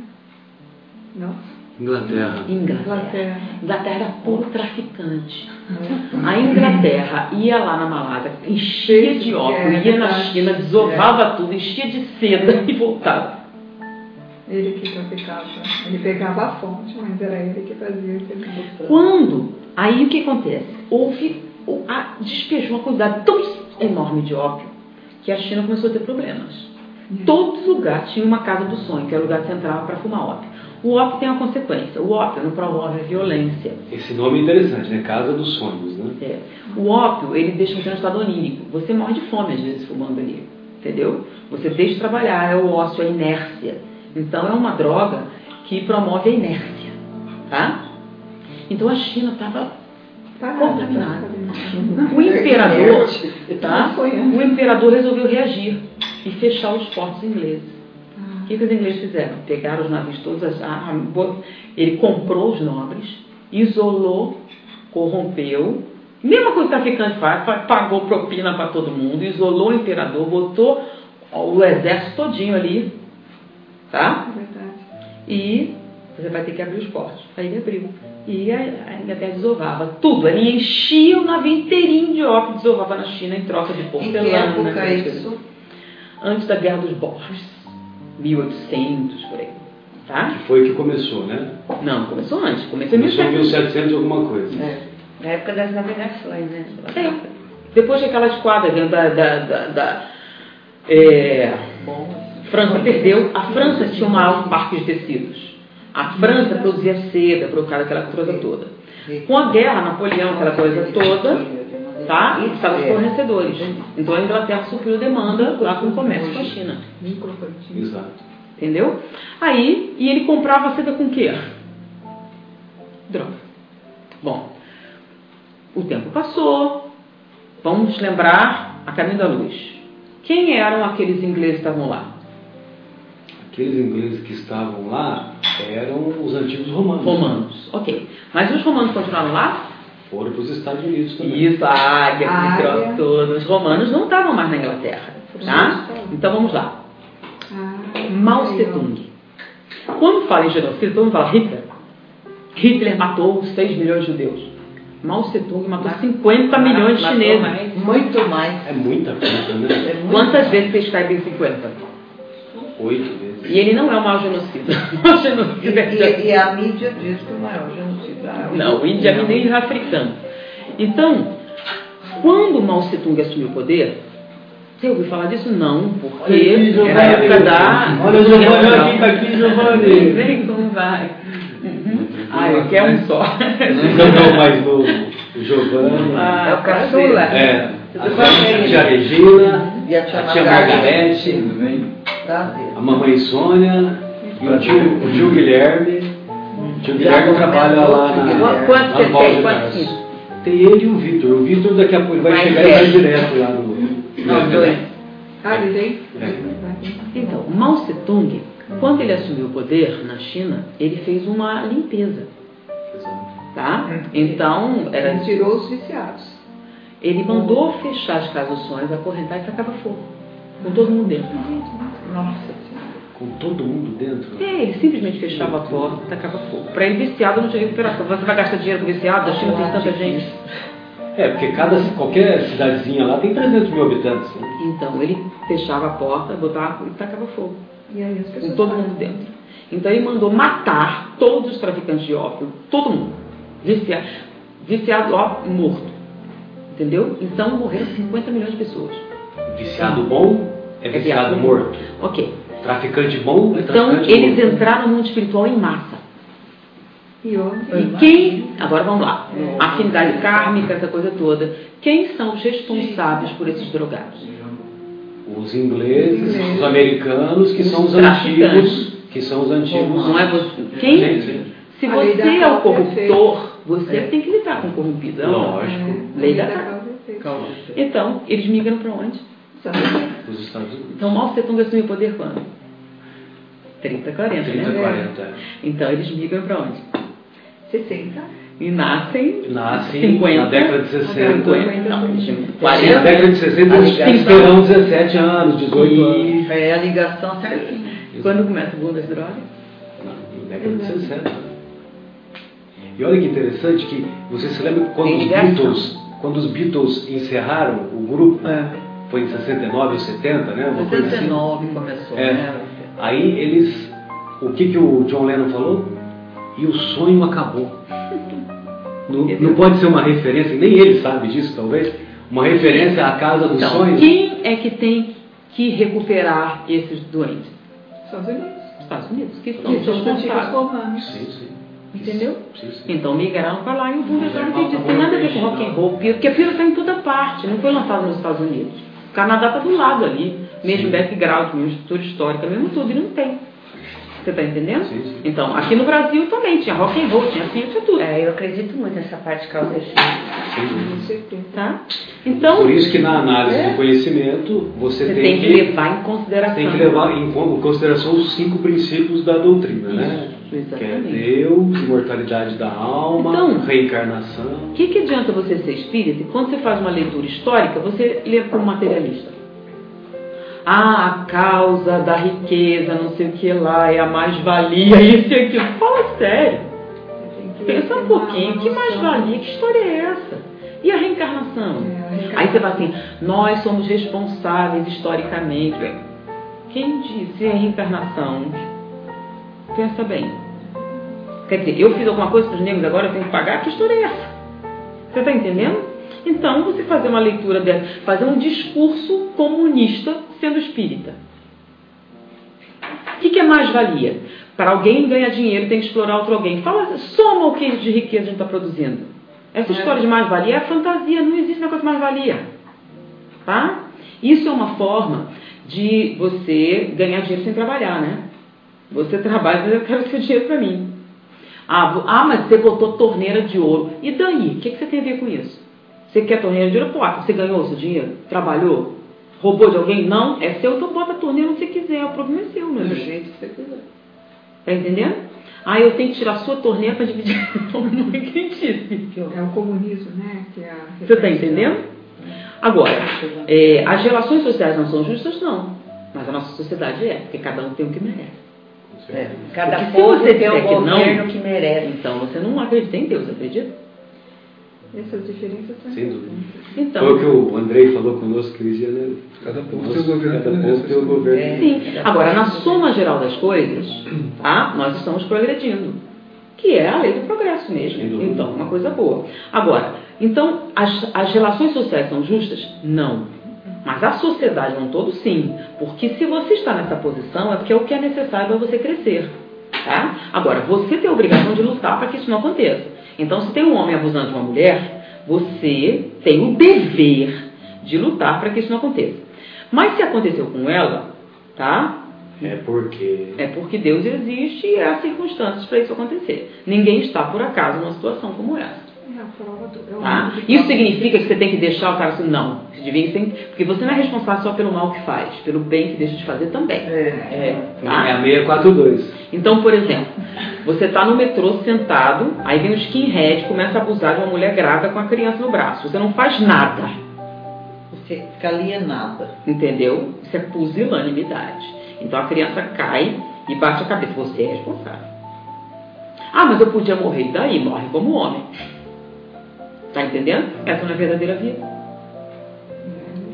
Não? Inglaterra. Inglaterra. Inglaterra era puro traficante. A Inglaterra ia lá na Malásia, enchia de ópio, ia na China, desovava tudo, enchia de seda e voltava. Ele que traficava. Ele pegava a fonte, mas era ele que fazia esse Quando? Aí o que acontece? Houve, a, despejou uma quantidade tão enorme de ópio que a China começou a ter problemas. Todo lugar tinha uma casa do sonho, que era o lugar entrava para fumar ópio. O ópio tem uma consequência. O ópio não promove a violência. Esse nome é interessante, né? Casa dos sonhos, né? É. O ópio, ele deixa você no estado onírico. Você morre de fome, às vezes, fumando ali. Entendeu? Você deixa de trabalhar, é o ócio, a inércia. Então, é uma droga que promove a inércia. Tá? Então, a China estava contaminada. O imperador, tá? o imperador resolveu reagir e fechar os portos ingleses. O que, que os ingleses fizeram? Pegaram os navios todos, a, a, ele comprou os nobres, isolou, corrompeu, mesma coisa que o traficante faz, pagou propina para todo mundo, isolou o imperador, botou o exército todinho ali, tá? E você vai ter que abrir os portos. Aí ele abriu. E a Inglaterra desovava tudo. Ele enchia o navio inteirinho de ópio, desovava na China em troca de porcelana. Em que época é isso? Antes da Guerra dos Borges. 1800, por aí. Tá? Que foi que começou, né? Não, começou antes. Começou em 1700 alguma coisa. É. Na época das navegações, né? É. Depois daquela esquadra da, da, da, da é, França perdeu. A França tinha o maior parque de tecidos. A França produzia seda, provocava aquela coisa toda. Com a guerra, Napoleão, aquela coisa toda, tá? E estavam os fornecedores. Então a Inglaterra supriu demanda lá com o comércio com a China. Exato. Entendeu? Aí, e ele comprava seda com o quê? Droga. Bom, o tempo passou. Vamos lembrar a caminho da luz. Quem eram aqueles ingleses que estavam lá? Aqueles ingleses que estavam lá eram os antigos romanos. Romanos, ok. Mas os romanos continuaram lá? Foram para os Estados Unidos também. Isso, a águia, a águia. Todo. Os romanos não estavam mais na Inglaterra. Tá? Então vamos lá. Ah, Mao Tse-tung. Quando fala em genocídio, todo mundo fala Hitler. Hitler matou 6 milhões de judeus. Mao Tse-tung matou 50 milhões de chineses. Mais. Muito mais. É muita coisa, né? É Quantas vezes você escreve em 50? Oito vezes. E ele não é o maior genocida. [laughs] O genocida e, e, e, a mídia diz que o maior genocida é o Não, o Índia é nem africano. Então, quando Mao Tse Tung assumiu o poder, você ouviu falar disso? Não, porque aqui, era a época da. Olha o Giovanni aqui, tá aqui, Giovanni. Vem como vai. Uhum. Ah, eu quero um só. Não, não, mas o, o Giovanni. Ah, é o caçula. É. A tia Regina, a tia Margarete a mamãe Sônia e o tio, o tio Guilherme. O tio Guilherme trabalha lá na. Quantos você tem? Quantos Tem ele e o Vitor. O Vitor daqui a pouco vai chegar e vai direto lá no. Não, dois. Ah, ele tem? Então, Mao Tse Tung, quando ele assumiu o poder na China, ele fez uma limpeza. Tá? Então, era. Ele tirou os viciados. Ele mandou fechar as casas acorrentar e tacava fogo. Com todo mundo dentro. Nossa Com todo mundo dentro? É, ele simplesmente fechava a porta e tacava fogo. Para ele viciado não tinha recuperação. Você vai gastar dinheiro com viciado? A China tem tanta gente. É, porque cada, qualquer cidadezinha lá tem 300 mil habitantes. Né? Então, ele fechava a porta, botava e tacava fogo. E aí as pessoas com todo mundo dentro. Então ele mandou matar todos os traficantes de ópio, todo mundo. Viciado, viciado ópio, morto. Entendeu? Então morreram 50 milhões de pessoas. Viciado bom é viciado é morto. Ok. Traficante bom é Então, traficante eles morto. entraram no mundo espiritual em massa. E, e quem, agora vamos lá, é. afinidade kármica, essa coisa toda, quem são os responsáveis por esses drogados? Os ingleses, os americanos, que são os antigos, que são os antigos. Não é você. Quem? Se você é o corruptor, você é. tem que lidar com o corrompido. É Lógico. É. Lei da causa. Então, eles migram para onde? Os Estados Unidos. Então, Mao Tse Tung assumiu o poder quando? 30, 40, 30, né? 40. Então, eles migram para onde? 60. E nascem, nascem 50, na década de 60. 50, não, 40. Na década de 60 eles terão 17 anos, 18 anos. É a ligação certinha. Quando começa o boom das drogas? Na década de 60. E olha que interessante que você se lembra quando os Beatles, quando os Beatles encerraram o grupo, é. Foi em 69 ou 70, né? Uma 69 assim. começou, é. né? Aí eles, o que que o John Lennon falou? E o sonho acabou. Não, não pode ser uma referência, nem ele sabe disso talvez, uma referência à casa dos então, sonhos. Quem é que tem que recuperar esses doentes? Estados Unidos. Estados Unidos, que são os responsáveis. Sim, sim. Entendeu? Sim, sim. Então migraram para lá e o Bundesliga não tem, tem nada a ver com rock and roll, porque a pílula está em toda parte, não foi lançado nos Estados Unidos. O Canadá está do lado ali, mesmo background, mesmo estrutura histórica, mesmo tudo, e não tem. Você está entendendo? Sim, sim. Então, aqui no Brasil também tinha rock and roll, tinha assim, tinha tudo. É, eu acredito muito nessa parte causa efeito. Sim. Tá? Então, Por isso que na análise é, do conhecimento você, você tem, tem, que levar em consideração. Tem que levar em consideração os cinco princípios da doutrina, né? Exatamente. Que é Deus, imortalidade da alma, então, reencarnação. O que, que adianta você ser espírita? Quando você faz uma leitura histórica, você lê como materialista. Ah, a causa da riqueza, não sei o que lá, é a mais-valia, [laughs] isso e aquilo. Fala sério. Pensa um pouquinho, que mais-valia, que história é essa? E a reencarnação? É, Aí você fala assim, nós somos responsáveis historicamente. Quem disse a reencarnação? Pensa bem. Quer dizer, eu fiz alguma coisa para os negros, agora eu tenho que pagar? Que história é essa? Você está entendendo? Então, você fazer uma leitura dessa, fazer um discurso comunista sendo espírita. O que, que é mais-valia? Para alguém ganhar dinheiro, tem que explorar outro alguém. Fala, soma o que de riqueza a gente está produzindo. Essa é. história de mais-valia é fantasia, não existe negócio de mais-valia. Tá? Isso é uma forma de você ganhar dinheiro sem trabalhar, né? Você trabalha, mas eu quero seu dinheiro para mim. Ah, ah, mas você botou torneira de ouro. E daí? O que, que você tem a ver com isso? Você quer torneira de ouro? Pô, você ganhou o seu dinheiro? Trabalhou? Roubou de alguém? Não, é seu, então bota a torneira onde você quiser. O problema é seu, meu Do jeito que você quiser. Tá entendendo? Ah, eu tenho que tirar a sua torneira para dividir. [laughs] não acredito. É o comunismo, né? Que é você está entendendo? Agora, é, as relações sociais não são justas? Não. Mas a nossa sociedade é, porque cada um tem o que merece. É. Cada porque povo tem o governo que, que merece. Então você não acredita em Deus, acredita? Essas diferenças são Sem dúvida. Então, Foi o que o Andrei falou conosco, que dizia, né? Cada povo tem o governo. Cada povo tem o governo. É, Sim. Agora, na soma geral das coisas, tá? nós estamos progredindo. Que é a lei do progresso mesmo. Então, uma coisa boa. Agora, então, as, as relações sociais são justas? Não. Mas a sociedade não todo, sim. Porque se você está nessa posição, é porque é o que é necessário para você crescer. Tá? Agora, você tem a obrigação de lutar para que isso não aconteça. Então, se tem um homem abusando de uma mulher, você tem o dever de lutar para que isso não aconteça. Mas se aconteceu com ela, tá? É porque. É porque Deus existe e há circunstâncias para isso acontecer. Ninguém está por acaso numa situação como essa. Tá? Isso significa que você tem que deixar o cara assim, não. Você devia ser, porque você não é responsável só pelo mal que faz, pelo bem que deixa de fazer também. É, é, tá? é a 642. Então, por exemplo, você está no metrô sentado, aí vem o skinhead começa a abusar de uma mulher grávida com a criança no braço. Você não faz nada. Você fica alienada. Entendeu? Isso é pusilanimidade. Então a criança cai e bate a cabeça. Você é responsável. Ah, mas eu podia morrer. E daí? Morre como homem. Tá entendendo? Essa não é a verdadeira vida.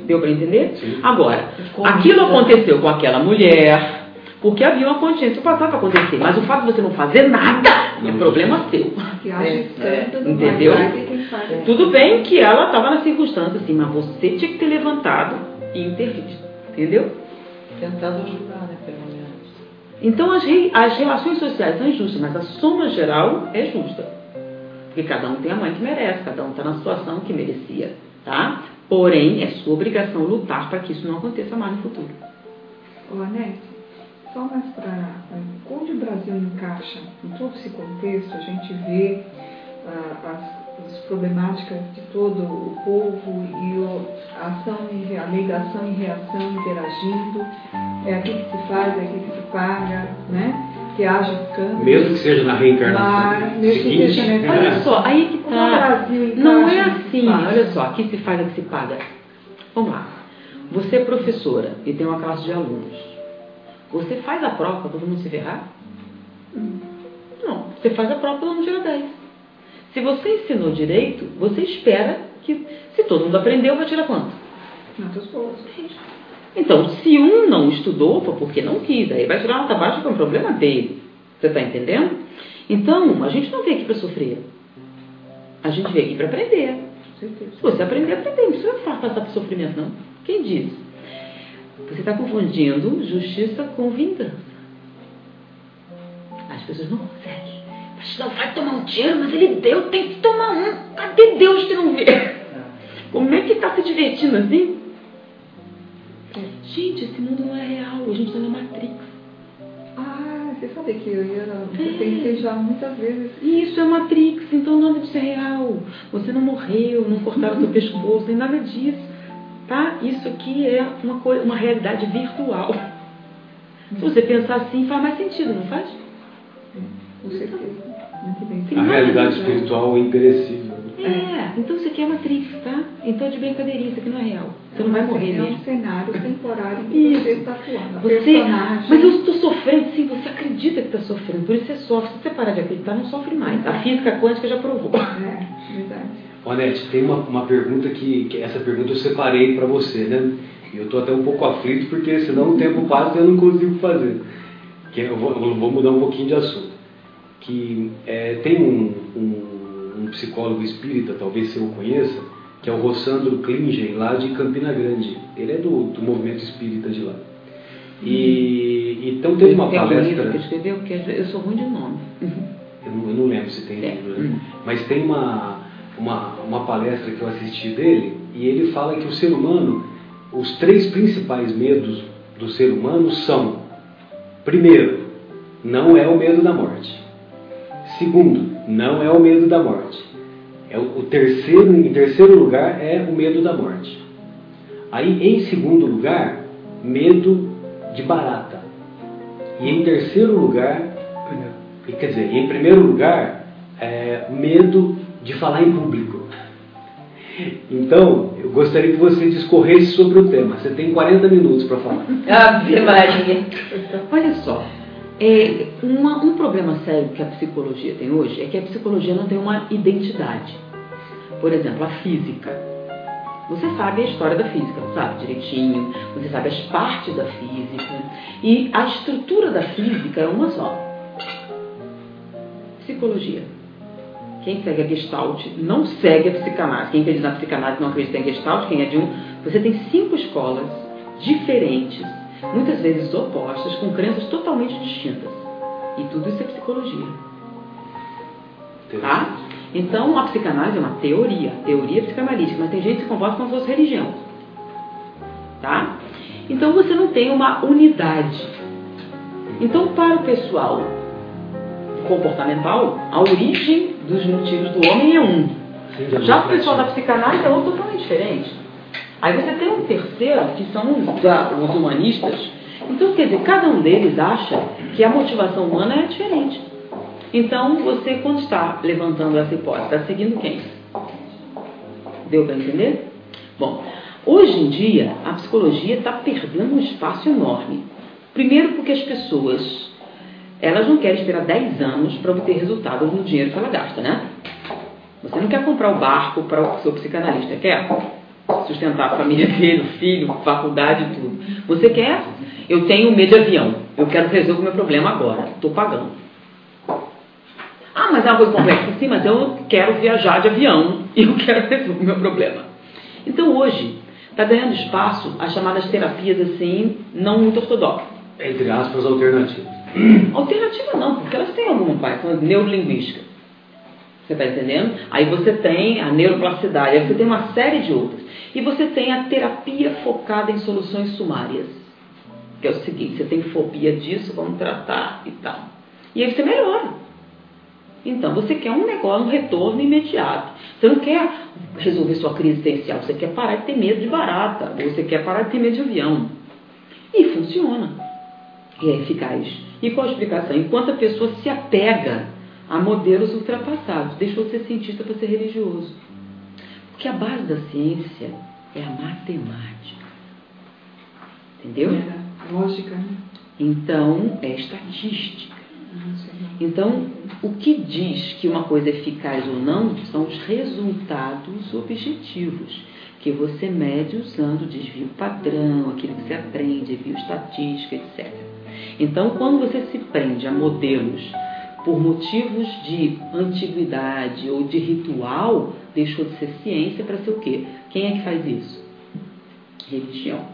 Deu para entender? Sim. Agora, aquilo aconteceu com aquela mulher, porque havia uma consciência passar para acontecer. Mas o fato de você não fazer nada é problema seu. É, é, entendeu? Tudo bem que ela estava na circunstância assim, mas você tinha que ter levantado e intervido. Entendeu? Tentando ajudar, né, pelo menos. Então as, re, as relações sociais são injustas, mas a soma geral é justa. Porque cada um tem a mãe que merece, cada um está na situação que merecia. Tá? Porém, é sua obrigação lutar para que isso não aconteça mais no futuro. Ô, Anete, só mais para. Onde o Brasil encaixa em todo esse contexto, a gente vê uh, as, as, problemáticas de todo o povo e o, a ação e a lei da ação e reação interagindo. É aqui que se faz, é aqui que se paga, né? Que haja câmbio. Mesmo que seja na reencarnação. mesmo que seja na Olha só, aí que tá. Não é assim, olha só, aqui se faz, aqui se paga. Vamos lá. Você é professora e tem uma classe de alunos. Você faz a prova para todo mundo se ferrar? Não. Você faz a prova para todo mundo tirar 10. Se você ensinou direito, você espera que, se todo mundo aprendeu, vai tirar quanto? Notas boas. Então, se um não estudou, foi porque não quis. Aí vai tirar nota baixa, que é um problema dele. Você está entendendo? Então, a gente não veio aqui para sofrer. A gente veio aqui para aprender. Se você aprender, aprender. Não precisa passar por sofrimento, não. Quem diz? Você está confundindo justiça com vingança. As pessoas não conseguem. Mas não vai tomar um tiro, mas ele deu, tem que tomar um. Cadê Deus que não vê? Como é que está se divertindo assim? Gente, esse mundo não é real, a gente está na Matrix. Ah, você sabe que eu, ia, eu é. pensei já muitas vezes. Isso é Matrix, então nada disso é real. Você não morreu, não cortaram seu pescoço, nem nada disso. Tá? Isso aqui é uma, coisa, uma realidade virtual. Se você pensar assim, faz mais sentido, não faz? Com certeza. A realidade espiritual é imperecível. É, então isso aqui é Matrix, tá? Então é de brincadeirinha, isso aqui não é real. Você não vai morrer mesmo. É um cenário temporário que você está atuando. Você, mas eu estou sofrendo, sim, você acredita que está sofrendo, por isso você sofre. Se você parar de acreditar, não sofre mais. A física quântica já provou. É, verdade. Onete, tem uma, uma pergunta que, que essa pergunta eu separei para você, né? E eu estou até um pouco aflito porque senão o tempo passa e eu não consigo fazer. Que eu vou, eu vou mudar um pouquinho de assunto. Que é, tem um, um um psicólogo espírita, talvez você o conheça, que é o Rossandro Klingen, lá de Campina Grande. Ele é do, do movimento espírita de lá. E então teve uma tem palestra. Um que escreveu, porque eu sou ruim de nome. Eu não, eu não lembro se tem é. livro, né? mas tem uma, uma, uma palestra que eu assisti dele e ele fala que o ser humano, os três principais medos do ser humano são: primeiro, não é o medo da morte. Segundo, não é o medo da morte. É o, o terceiro, em terceiro lugar é o medo da morte. Aí, em segundo lugar, medo de barata. E em terceiro lugar, quer dizer, em primeiro lugar, é, medo de falar em público. Então, eu gostaria que você discorresse sobre o tema. Você tem 40 minutos para falar. [laughs] Ave Maria. Olha só, é, uma, um problema sério que a psicologia tem hoje é que a psicologia não tem uma identidade. Por exemplo, a física. Você sabe a história da física, sabe direitinho, você sabe as partes da física. E a estrutura da física é uma só. Psicologia. Quem segue a Gestalt não segue a psicanálise. Quem acredita na psicanálise não acredita em Gestalt. Quem é de um. Você tem cinco escolas diferentes muitas vezes opostas, com crenças totalmente distintas. E tudo isso é psicologia. Tá? Então, a psicanálise é uma teoria, teoria psicanalítica, mas tem gente que se comporta como se fosse religião. Tá? Então, você não tem uma unidade. Então, para o pessoal comportamental, a origem dos motivos do homem é um. Já o pessoal da psicanálise é outro totalmente diferente. Aí você tem um terceiro, que são os humanistas. Então, quer dizer, cada um deles acha que a motivação humana é diferente. Então, você, quando está levantando essa hipótese, está seguindo quem? Deu para entender? Bom, hoje em dia, a psicologia está perdendo um espaço enorme. Primeiro, porque as pessoas elas não querem esperar 10 anos para obter resultados no dinheiro que ela gasta, né? Você não quer comprar o barco para o seu psicanalista, quer? Sustentar a família [laughs] dele, o filho, faculdade tudo. Você quer? Eu tenho medo de avião. Eu quero resolver o meu problema agora. Estou pagando. Ah, mas é uma coisa complexa. Sim, mas eu quero viajar de avião [laughs] e eu quero resolver o meu problema. Então hoje está ganhando espaço as chamadas terapias assim, não muito ortodoxas. Entre aspas, alternativas. Alternativa não, porque elas têm alguma parte, são neurolinguística. Você está entendendo? Aí você tem a neuroplasticidade, aí você tem uma série de outras. E você tem a terapia focada em soluções sumárias. Que é o seguinte, você tem fobia disso, vamos tratar e tal. E aí você melhora. Então você quer um negócio, um retorno imediato. Você não quer resolver sua crise existencial, você quer parar de ter medo de barata, você quer parar de ter medo de avião. E funciona. E é eficaz. E qual a explicação? Enquanto a pessoa se apega a modelos ultrapassados, deixou de ser cientista para ser religioso. Porque a base da ciência é a matemática. Entendeu? É, lógica, né? Então, é estatística. Então, o que diz que uma coisa é eficaz ou não são os resultados objetivos, que você mede usando desvio padrão, aquilo que você aprende, bioestatística, etc. Então, quando você se prende a modelos por motivos de antiguidade ou de ritual, deixou de ser ciência para ser o quê? Quem é que faz isso? Religião.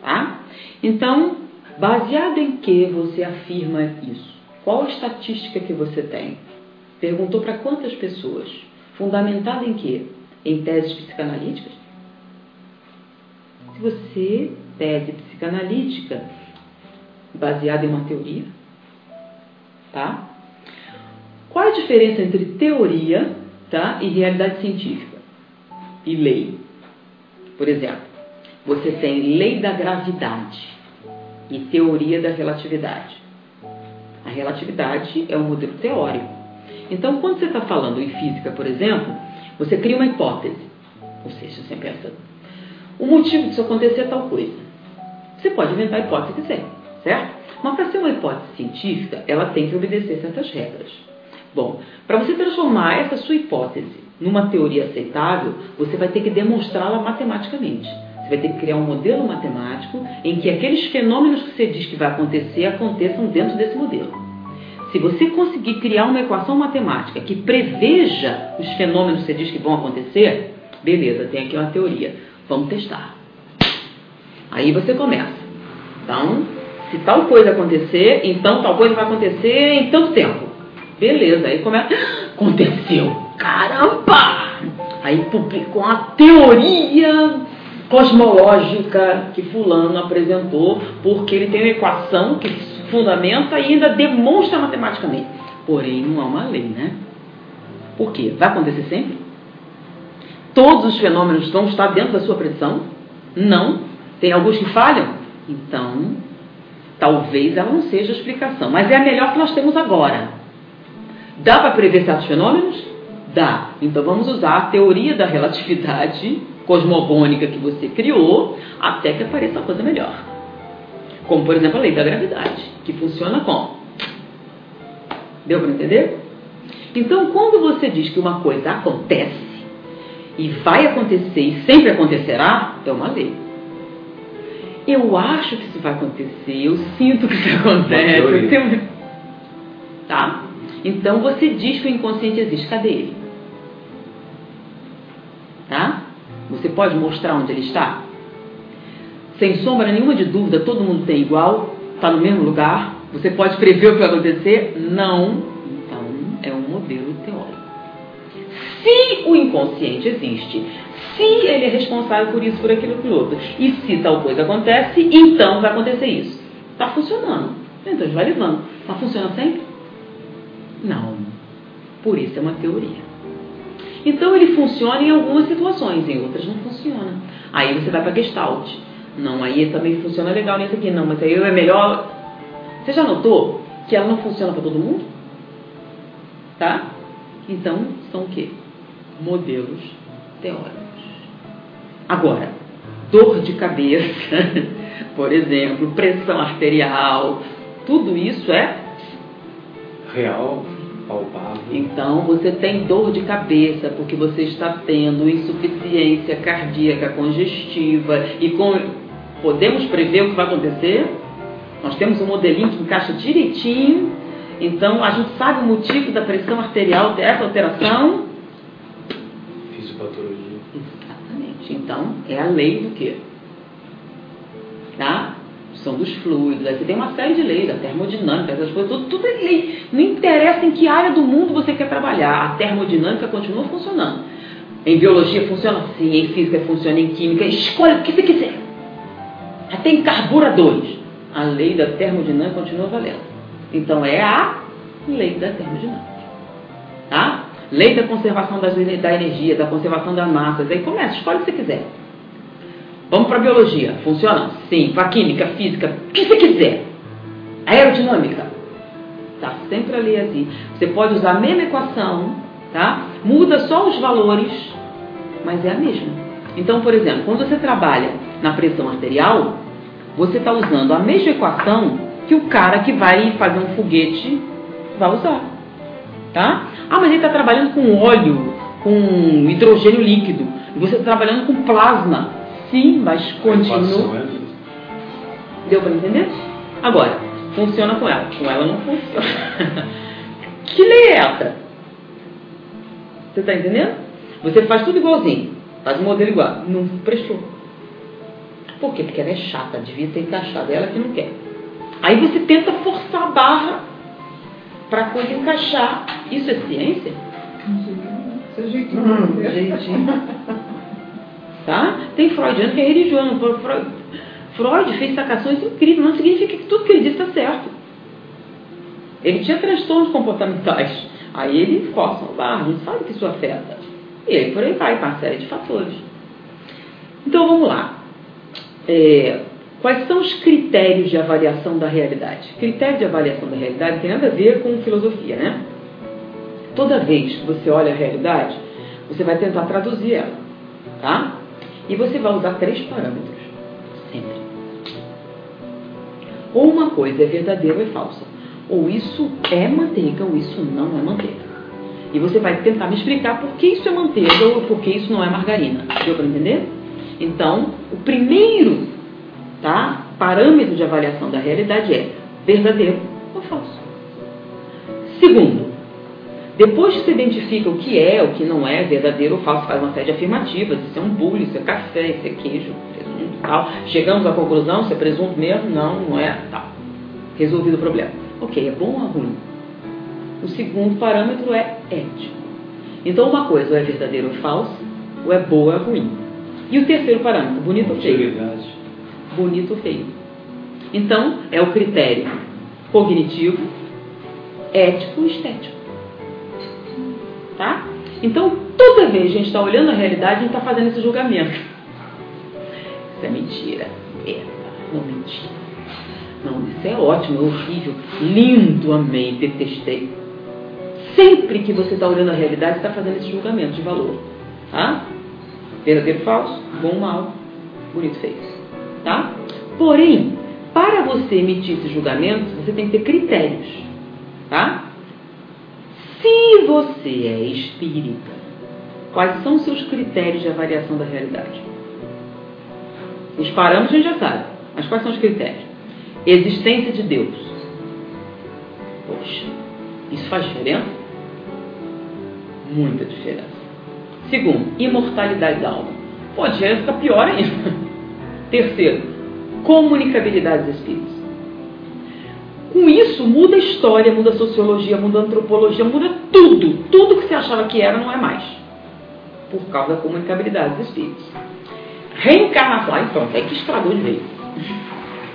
Tá? Então, baseado em que você afirma isso? Qual a estatística que você tem? Perguntou para quantas pessoas? Fundamentada em quê? Em teses psicanalíticas? Se você, tese psicanalítica, baseada em uma teoria, tá? Qual a diferença entre teoria tá, e realidade científica? E lei? Por exemplo, você tem lei da gravidade e teoria da relatividade. A relatividade é um modelo teórico. Então, quando você está falando em física, por exemplo, você cria uma hipótese. Ou seja, você pensa, o motivo disso acontecer é tal coisa. Você pode inventar a hipótese que quiser, certo? Mas para ser uma hipótese científica, ela tem que obedecer certas regras. Bom, para você transformar essa sua hipótese numa teoria aceitável, você vai ter que demonstrá-la matematicamente. Você vai ter que criar um modelo matemático em que aqueles fenômenos que você diz que vai acontecer aconteçam dentro desse modelo. Se você conseguir criar uma equação matemática que preveja os fenômenos que você diz que vão acontecer, beleza, tem aqui uma teoria. Vamos testar. Aí você começa. Então, se tal coisa acontecer, então tal coisa vai acontecer em tanto tempo. Beleza, aí começa. [gasps] Aconteceu! Caramba! Aí publicou uma teoria cosmológica que fulano apresentou, porque ele tem uma equação que fundamenta e ainda demonstra matematicamente. Porém, não há uma lei, né? Por quê? Vai acontecer sempre? Todos os fenômenos vão estar dentro da sua predição? Não. Tem alguns que falham? Então, talvez ela não seja a explicação. Mas é a melhor que nós temos agora. Dá para prever certos fenômenos? Dá. Então vamos usar a teoria da relatividade cosmogônica que você criou até que apareça uma coisa melhor. Como, por exemplo, a lei da gravidade, que funciona como? Deu para entender? Então, quando você diz que uma coisa acontece e vai acontecer e sempre acontecerá, é uma lei. Eu acho que isso vai acontecer, eu sinto que isso acontece. Tenho... Tá? Então você diz que o inconsciente existe. Cadê ele? Tá? Você pode mostrar onde ele está? Sem sombra nenhuma de dúvida, todo mundo tem igual, está no mesmo lugar. Você pode prever o que vai acontecer? Não. Então, é um modelo teórico. Se o inconsciente existe, se ele é responsável por isso, por aquilo, por outro, e se tal coisa acontece, então vai acontecer isso. Está funcionando. Então, vai levando. Mas funciona sempre? Não. Por isso é uma teoria. Então ele funciona em algumas situações, em outras não funciona. Aí você vai para Gestalt. Não, aí também funciona legal nesse aqui, não, mas aí é melhor. Você já notou que ela não funciona para todo mundo? Tá? Então são o quê? Modelos teóricos. Agora, dor de cabeça, [laughs] por exemplo, pressão arterial, tudo isso é real palpável. Então você tem dor de cabeça porque você está tendo insuficiência cardíaca congestiva e com... podemos prever o que vai acontecer? Nós temos um modelinho que encaixa direitinho. Então a gente sabe o motivo da pressão arterial dessa alteração. Fisiopatologia. Exatamente. Então é a lei do quê? Tá? Constituição dos fluidos, aí você tem uma série de leis, a termodinâmica, essas coisas, tudo, tudo é lei. Não interessa em que área do mundo você quer trabalhar, a termodinâmica continua funcionando. Em biologia funciona assim, em física funciona, em química, escolha o que você quiser. Até em carburadores. A lei da termodinâmica continua valendo. Então é a lei da termodinâmica. Tá? Lei da conservação das, da energia, da conservação das massas. Aí começa, escolhe o que você quiser. Vamos para biologia. Funciona? Sim. Para química, física, o que você quiser. Aerodinâmica. Tá sempre ali assim. Você pode usar a mesma equação, tá? Muda só os valores, mas é a mesma. Então, por exemplo, quando você trabalha na pressão arterial, você está usando a mesma equação que o cara que vai fazer um foguete vai usar. Tá? Ah, mas ele está trabalhando com óleo, com hidrogênio líquido. E você está trabalhando com plasma. Sim, mas continua. É Deu para entender? Agora, funciona com ela. Com ela não funciona. [laughs] que lei é essa? Você está entendendo? Você faz tudo igualzinho. Faz um modelo igual. Não prestou. Por quê? Porque ela é chata. Devia ter encaixado. Ela que não quer. Aí você tenta forçar a barra para a coisa encaixar. Isso é ciência? É jeitinho. Hum, jeitinho. [laughs] tá? Tem freudiano que é religioso. Freud, fez sacações incríveis. Não significa que tudo que ele disse está certo. Ele tinha transtornos comportamentais. Aí ele força a barra, não sabe que isso afeta. E aí por aí vai, uma série de fatores. Então vamos lá. É, Quais são os critérios de avaliação da realidade? Critério de avaliação da realidade tem nada a ver com filosofia, né? Toda vez que você olha a realidade, você vai tentar traduzir ela, tá? E você vai usar três parâmetros, sempre. Ou uma coisa é verdadeira ou é falsa. Ou isso é manteiga ou isso não é manteiga. E você vai tentar me explicar por que isso é manteiga ou por que isso não é margarina. Deu para entender? Então, o primeiro tá? parâmetro de avaliação da realidade é verdadeiro ou falso. Segundo, depois que você identifica o que é, o que não é verdadeiro ou falso, faz uma série de afirmativas, isso é um bule, isso é café, isso é queijo, presunto tal. Chegamos à conclusão, se é presunto mesmo, não, não é, tal. Resolvido o problema. Ok, é bom ou ruim? O segundo parâmetro é ético. Então uma coisa ou é verdadeiro ou falso, ou é boa ou é ruim. E o terceiro parâmetro, bonito ou feio? bonito ou feio. Então, é o critério cognitivo, ético e estético. Tá? Então, toda vez que a gente está olhando a realidade, a gente está fazendo esse julgamento. Isso é mentira. É, não mentira. Não, isso é ótimo, é horrível, lindo, amei, detestei. Sempre que você está olhando a realidade, está fazendo esse julgamento de valor. Tá? Verdadeiro, falso, bom, mal, bonito, feio. Tá? Porém, para você emitir esse julgamento, você tem que ter critérios. Tá? Se você é espírita, quais são os seus critérios de avaliação da realidade? Os parâmetros a gente já sabe, mas quais são os critérios? Existência de Deus. Poxa, isso faz diferença? Muita diferença. Segundo, imortalidade da alma. Pode ficar pior ainda. Terceiro, comunicabilidade dos espíritos. Com isso, muda a história, muda a sociologia, muda a antropologia, muda tudo. Tudo que você achava que era não é mais. Por causa da comunicabilidade dos espíritos. Reencarnação. Ah, então, é que estragou de vez.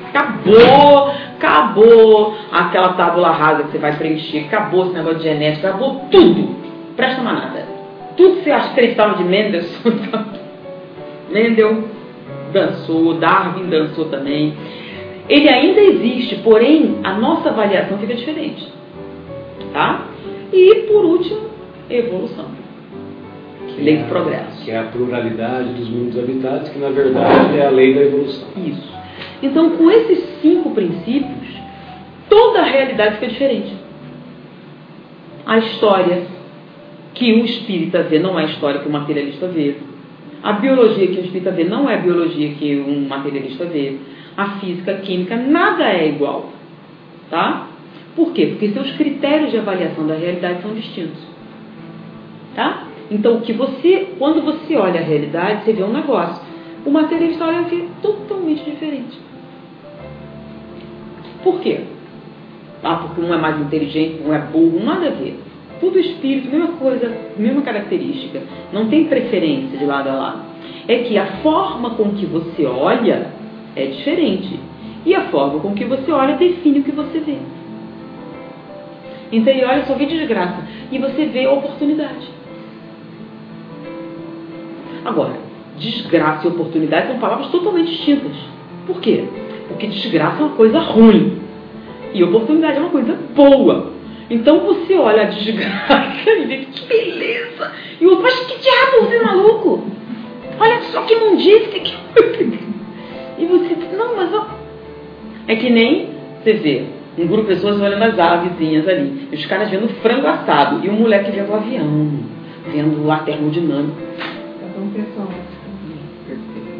Acabou, acabou aquela tábula rasa que você vai preencher, acabou esse negócio de genética, acabou tudo. Presta mais nada. Tudo que você acreditava de Mendelssohn, [laughs] Mendel dançou, Darwin dançou também. Ele ainda existe, porém a nossa avaliação fica diferente. Tá? E por último, evolução. Que lei do progresso. Que é a pluralidade dos mundos habitados, que na verdade é a lei da evolução. Isso. Então, com esses cinco princípios, toda a realidade fica diferente. A história que o espírita vê não é a história que o materialista vê. A biologia que o espírita vê não é a biologia que um materialista vê. A física, a química, nada é igual. Tá? Por quê? Porque seus critérios de avaliação da realidade são distintos. Tá? Então, que você, quando você olha a realidade, você vê um negócio. O materialista olha aqui totalmente diferente. Por quê? Ah, porque um é mais inteligente, um é burro, nada a ver. Tudo espírito, mesma coisa, mesma característica. Não tem preferência de lado a lado. É que a forma com que você olha é diferente. E a forma com que você olha define o que você vê. Então ele olha só vê desgraça. E você vê oportunidade. Agora, desgraça e oportunidade são palavras totalmente distintas. Por quê? Porque desgraça é uma coisa ruim. E oportunidade é uma coisa boa. Então você olha a desgraça [laughs] e vê que beleza. E o outro, mas que diabo, você é maluco? Olha só que mundice. Que... e você diz, não, mas ó. É que nem você vê um grupo de pessoas olhando as avezinhas ali. E os caras vendo frango assado. E o moleque vendo o avião, vendo a termodinâmica.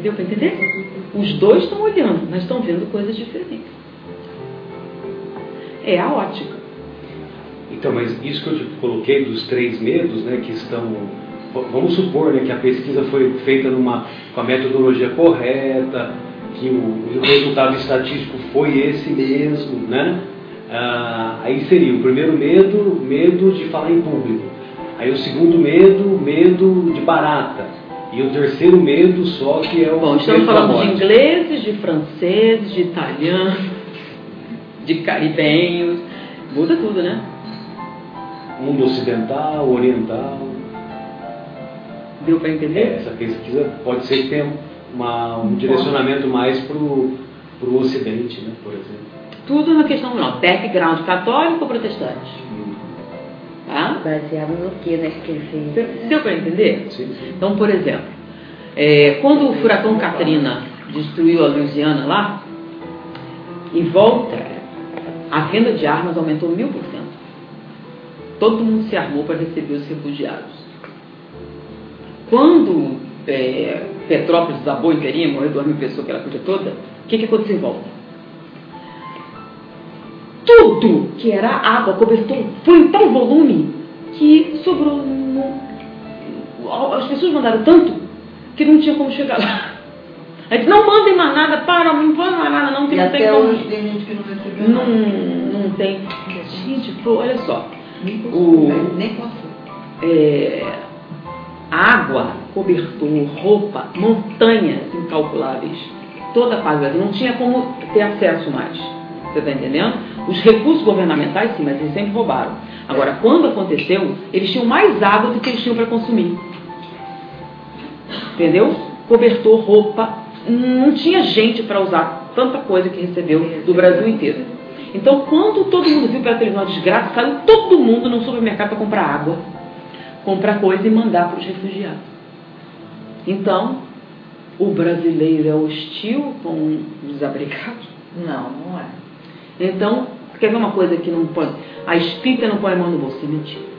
Deu para entender? Os dois estão olhando, mas estão vendo coisas diferentes. É a ótica. Então, mas isso que eu te coloquei dos três medos, né, que estão vamos supor né, que a pesquisa foi feita numa, com a metodologia correta, que o, o resultado estatístico foi esse mesmo, né? Ah, aí seria o primeiro medo, medo de falar em público. Aí o segundo medo, medo de barata. E o terceiro medo só que é o. Bom, estamos falando de ingleses, de franceses, de italianos, de caribenhos. Muda tudo, né? Mundo ocidental, oriental. Deu para entender? É, essa pesquisa pode ser tenha uma, um direcionamento mais para o Ocidente, né, por exemplo. Tudo na questão não, background católico ou protestante? Tá? Baseado no que, né? Que fez. Deu para entender? Sim, sim. Então, por exemplo, é, quando o furacão Katrina destruiu a Louisiana lá, em volta, a venda de armas aumentou mil por cento. Todo mundo se armou para receber os refugiados. Quando é, Petrópolis desabou inteirinha, morreu duas mil pessoas, aquela coisa toda, o que, que aconteceu em volta? tudo que era água, cobertor, foi em tal volume que sobrou. No... As pessoas mandaram tanto que não tinha como chegar lá. Aí disse, não mandem mais nada, para, não mandem mais nada, não, que e não até tem como. hoje tem gente que não recebeu não, nada. não tem. Gente, pô, olha só. Nem posso, O- nem posso. É, água, cobertor, roupa, montanhas incalculáveis. Toda a Brasil. Não tinha como ter acesso mais. Você está entendendo? Os recursos governamentais, sim, mas eles sempre roubaram. Agora, quando aconteceu, eles tinham mais água do que eles tinham para consumir. Entendeu? Cobertor, roupa. Não tinha gente para usar tanta coisa que recebeu do Brasil inteiro. Então, quando todo mundo viu pela televisão a desgraça, saiu todo mundo no supermercado para comprar água, comprar coisa e mandar para os refugiados. Então, o brasileiro é hostil com os desabrigados? Não, não é. Então, quer ver uma coisa que não pode? A espírita não põe a mão no bolso, é mentira.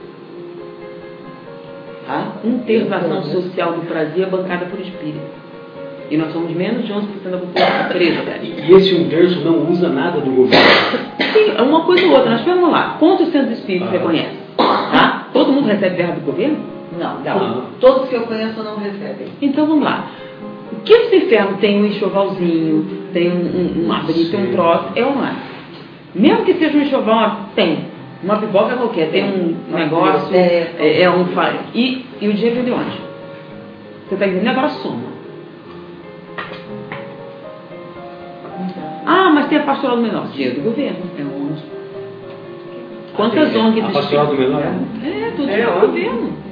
Tá? Terço da ação social do Brasil é bancada por espírita. E nós somos menos de 11% da população presa. E, esse um terço não usa nada do governo. Sim, é uma coisa ou outra. Nós vamos lá. Quantos centros espíritas Ah. você conhece? Tá? Todo mundo recebe verba do governo? Não, não. Todos que eu conheço não recebem. Então vamos lá. O que esse inferno tem um enxovalzinho, tem um, um, um abrigo, tem um troço, é é? Mesmo que seja um enxoval, tem. Uma pipoca qualquer, tem um Uma negócio, é, é um. E, e o dinheiro vem de onde? Você está entendendo? Agora soma. Ah, mas tem a pastoral do menor. Dinheiro do governo. É onde? Quantas A ONGs pastoral do menor? É, tudo É, do governo.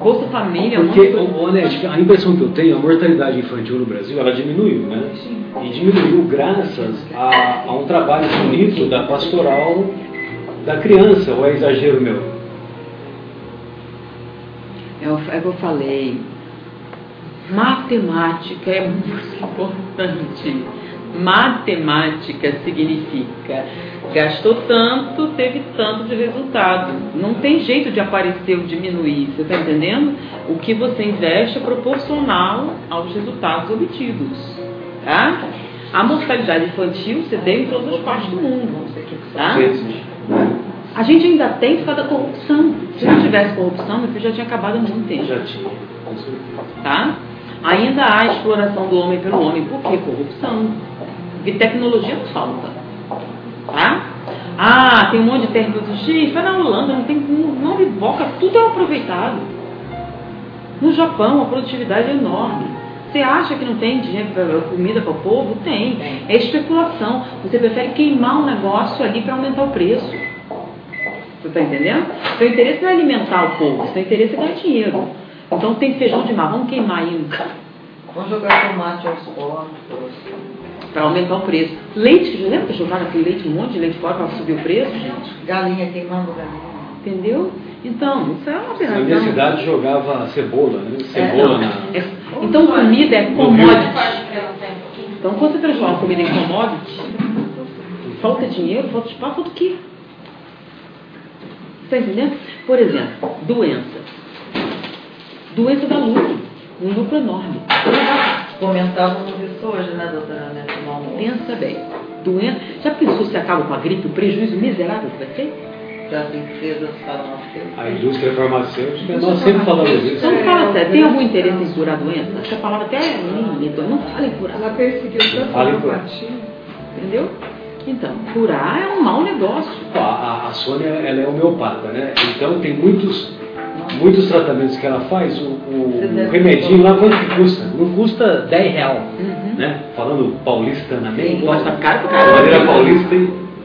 Bolsa Família, Porque, coisa. ô, Onete, a impressão que eu tenho, a mortalidade infantil no Brasil, ela diminuiu, né? E diminuiu graças a, a um trabalho bonito da pastoral da criança, ou é exagero meu? É é o que eu falei. Matemática é muito [laughs] importante. Matemática significa gastou tanto, teve tanto de resultado. Não tem jeito de aparecer ou diminuir. Você está entendendo? O que você investe é proporcional aos resultados obtidos. Tá? A mortalidade infantil você tem em todas as partes do mundo. Tá? A gente ainda tem por causa da corrupção. Se não tivesse corrupção, meu filho já tinha acabado há muito tempo. Já tinha. Tá? Ainda há exploração do homem pelo homem. Por quê? Corrupção. Porque tecnologia não falta. Ah, tem um monte de terra do na Holanda, não tem não vivoca, tudo é aproveitado. No Japão a produtividade é enorme. Você acha que não tem dinheiro para comida para o povo? Tem. É especulação. Você prefere queimar um negócio ali para aumentar o preço. Você está entendendo? Seu interesse não é alimentar o povo, seu interesse é ganhar dinheiro. Então tem feijão de mar, vamos queimar aí. Vamos jogar tomate aos porcos. Para aumentar o preço. Leite, lembra que jogaram aquele leite, um monte de leite fora para subir o preço, gente? Galinha queimando galinha. Entendeu? Então, isso é uma aberração. Na minha cidade jogava cebola, né? Cebola é, na... é, Então comida é commodity. Então quando você transforma a comida em commodity, falta dinheiro, falta espaço, falta o quê? Está entendendo? Por exemplo, doença. Doença da lucro. Um lucro enorme. Comentávamos isso hoje, né, doutora Nete? Pensa bem. Doença. Já pensou se acaba com a gripe, o prejuízo miserável que vai ser? das empresas farmacêuticas. A indústria farmacêutica, nós sempre falamos isso. Não fala sério, tem algum interesse em curar a doença? Essa palavra até é então não fala em curar. Ela perseguiu tanto a. Entendeu? Então, curar é um mau negócio. A, a, a Sônia ela é homeopata, né? Então tem muitos, muitos tratamentos que ela faz, o, o remedinho lá quanto que custa? Não custa 10 real, uhum. né? Falando paulistanamente. Custa caro pra caramba. maneira paulista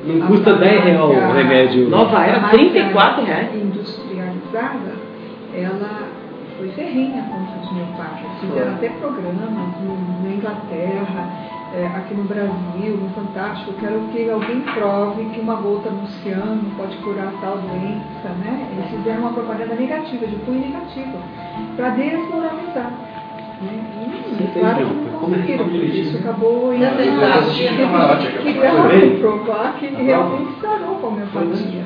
não custa 10 real o remédio. Nova era 34 reais. industrializada, ela foi ferrinha contra os homeopatas. Fizeram até programas na Inglaterra, é, aqui no Brasil, no Fantástico, quero que alguém prove que uma gota no oceano pode curar tal doença, né? Eles fizeram uma propaganda negativa, de cunho negativo, para desmoralizar. Né? claro que não conseguiram, isso acabou em criaram provar que realmente sarou com a homeopatia.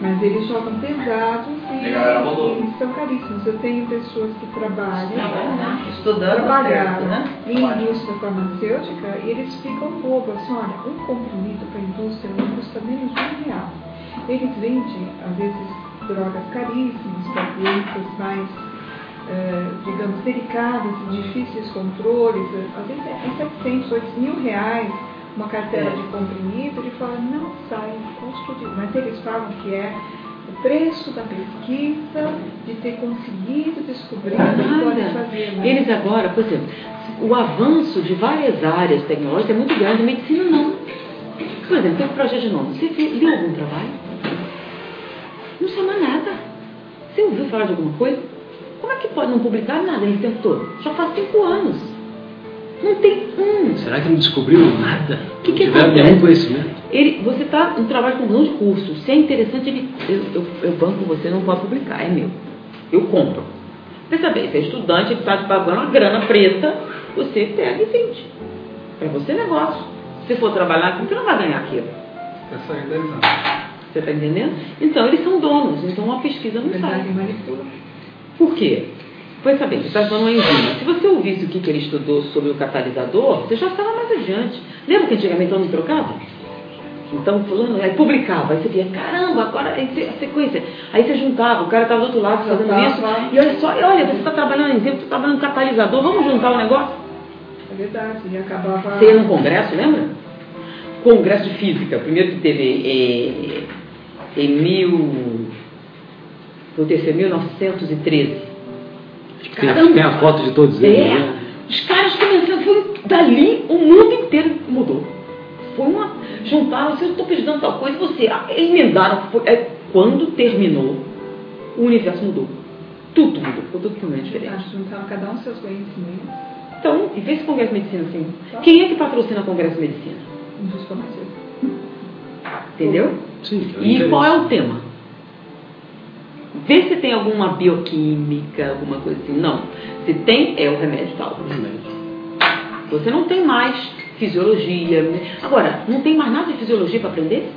Mas eles jogam pesados e, e são caríssimos. Eu tenho pessoas que trabalham, Estudando trabalharam né? em indústria farmacêutica e eles ficam bobos. Assim, olha, um comprimido para a indústria não custa menos de um real. Eles vendem, às vezes, drogas caríssimas para doenças mais é, digamos, delicadas, difíceis controles, às vezes é 700, 8 mil reais uma carteira é. de comprimido, ele fala, não sai o custo de. Mas eles falam que é o preço da pesquisa, de ter conseguido descobrir o que pode fazer. Né? Eles agora, por exemplo, o avanço de várias áreas tecnológicas é muito grande, a medicina não. Por exemplo, tem um projeto de nome. Você viu algum trabalho? Não chama nada. Você ouviu falar de alguma coisa? Como é que pode não publicar nada esse tempo todo? Já faz cinco anos. Não tem um. Será que não descobriram nada? O que, que acontece? nenhum conhecimento? Ele, você está no trabalho com um de curso. Se é interessante, ele, eu, eu, eu banco você, não pode publicar, é meu. Eu compro. Pensa bem, você é estudante, ele está te pagando uma grana preta, você pega e vende. Para você é negócio. Se for trabalhar aqui, você não vai ganhar aquilo. 10 anos. Você está entendendo? Então, eles são donos, então a pesquisa não sai. Por quê? Pois saber, você está estudando uma enzima. Se você ouvisse o que, que ele estudou sobre o catalisador, você já estava mais adiante. Lembra que antigamente eu não trocava? Então, fulano, aí publicava, aí você via, caramba, agora é a sequência. Aí você juntava, o cara estava do outro lado fazendo isso, e olha só, olha, você está trabalhando em enzima, você está trabalhando catalisador, vamos juntar o negócio? É verdade, e acabava. Você ia num congresso, lembra? Congresso de Física, o primeiro que teve é, em mil no terceiro 1913. Caramba, tem a foto de todos eles. É, né? Os caras começaram, foi dali o mundo inteiro mudou. Foi uma. Juntaram, se eu estou precisando tal coisa, você. Ah, emendaram. Foi, é, quando terminou, o universo mudou. Tudo mudou, ficou totalmente diferente. Acho juntaram cada um seus conhecimentos. Então, e vê esse Congresso de Medicina assim. Tá. Quem é que patrocina o Congresso de Medicina? Indústria Entendeu? Sim, e qual é o tema? Vê se tem alguma bioquímica, alguma coisa assim. Não. Se tem, é o remédio tal. Você não tem mais fisiologia. Agora, não tem mais nada de fisiologia para aprender?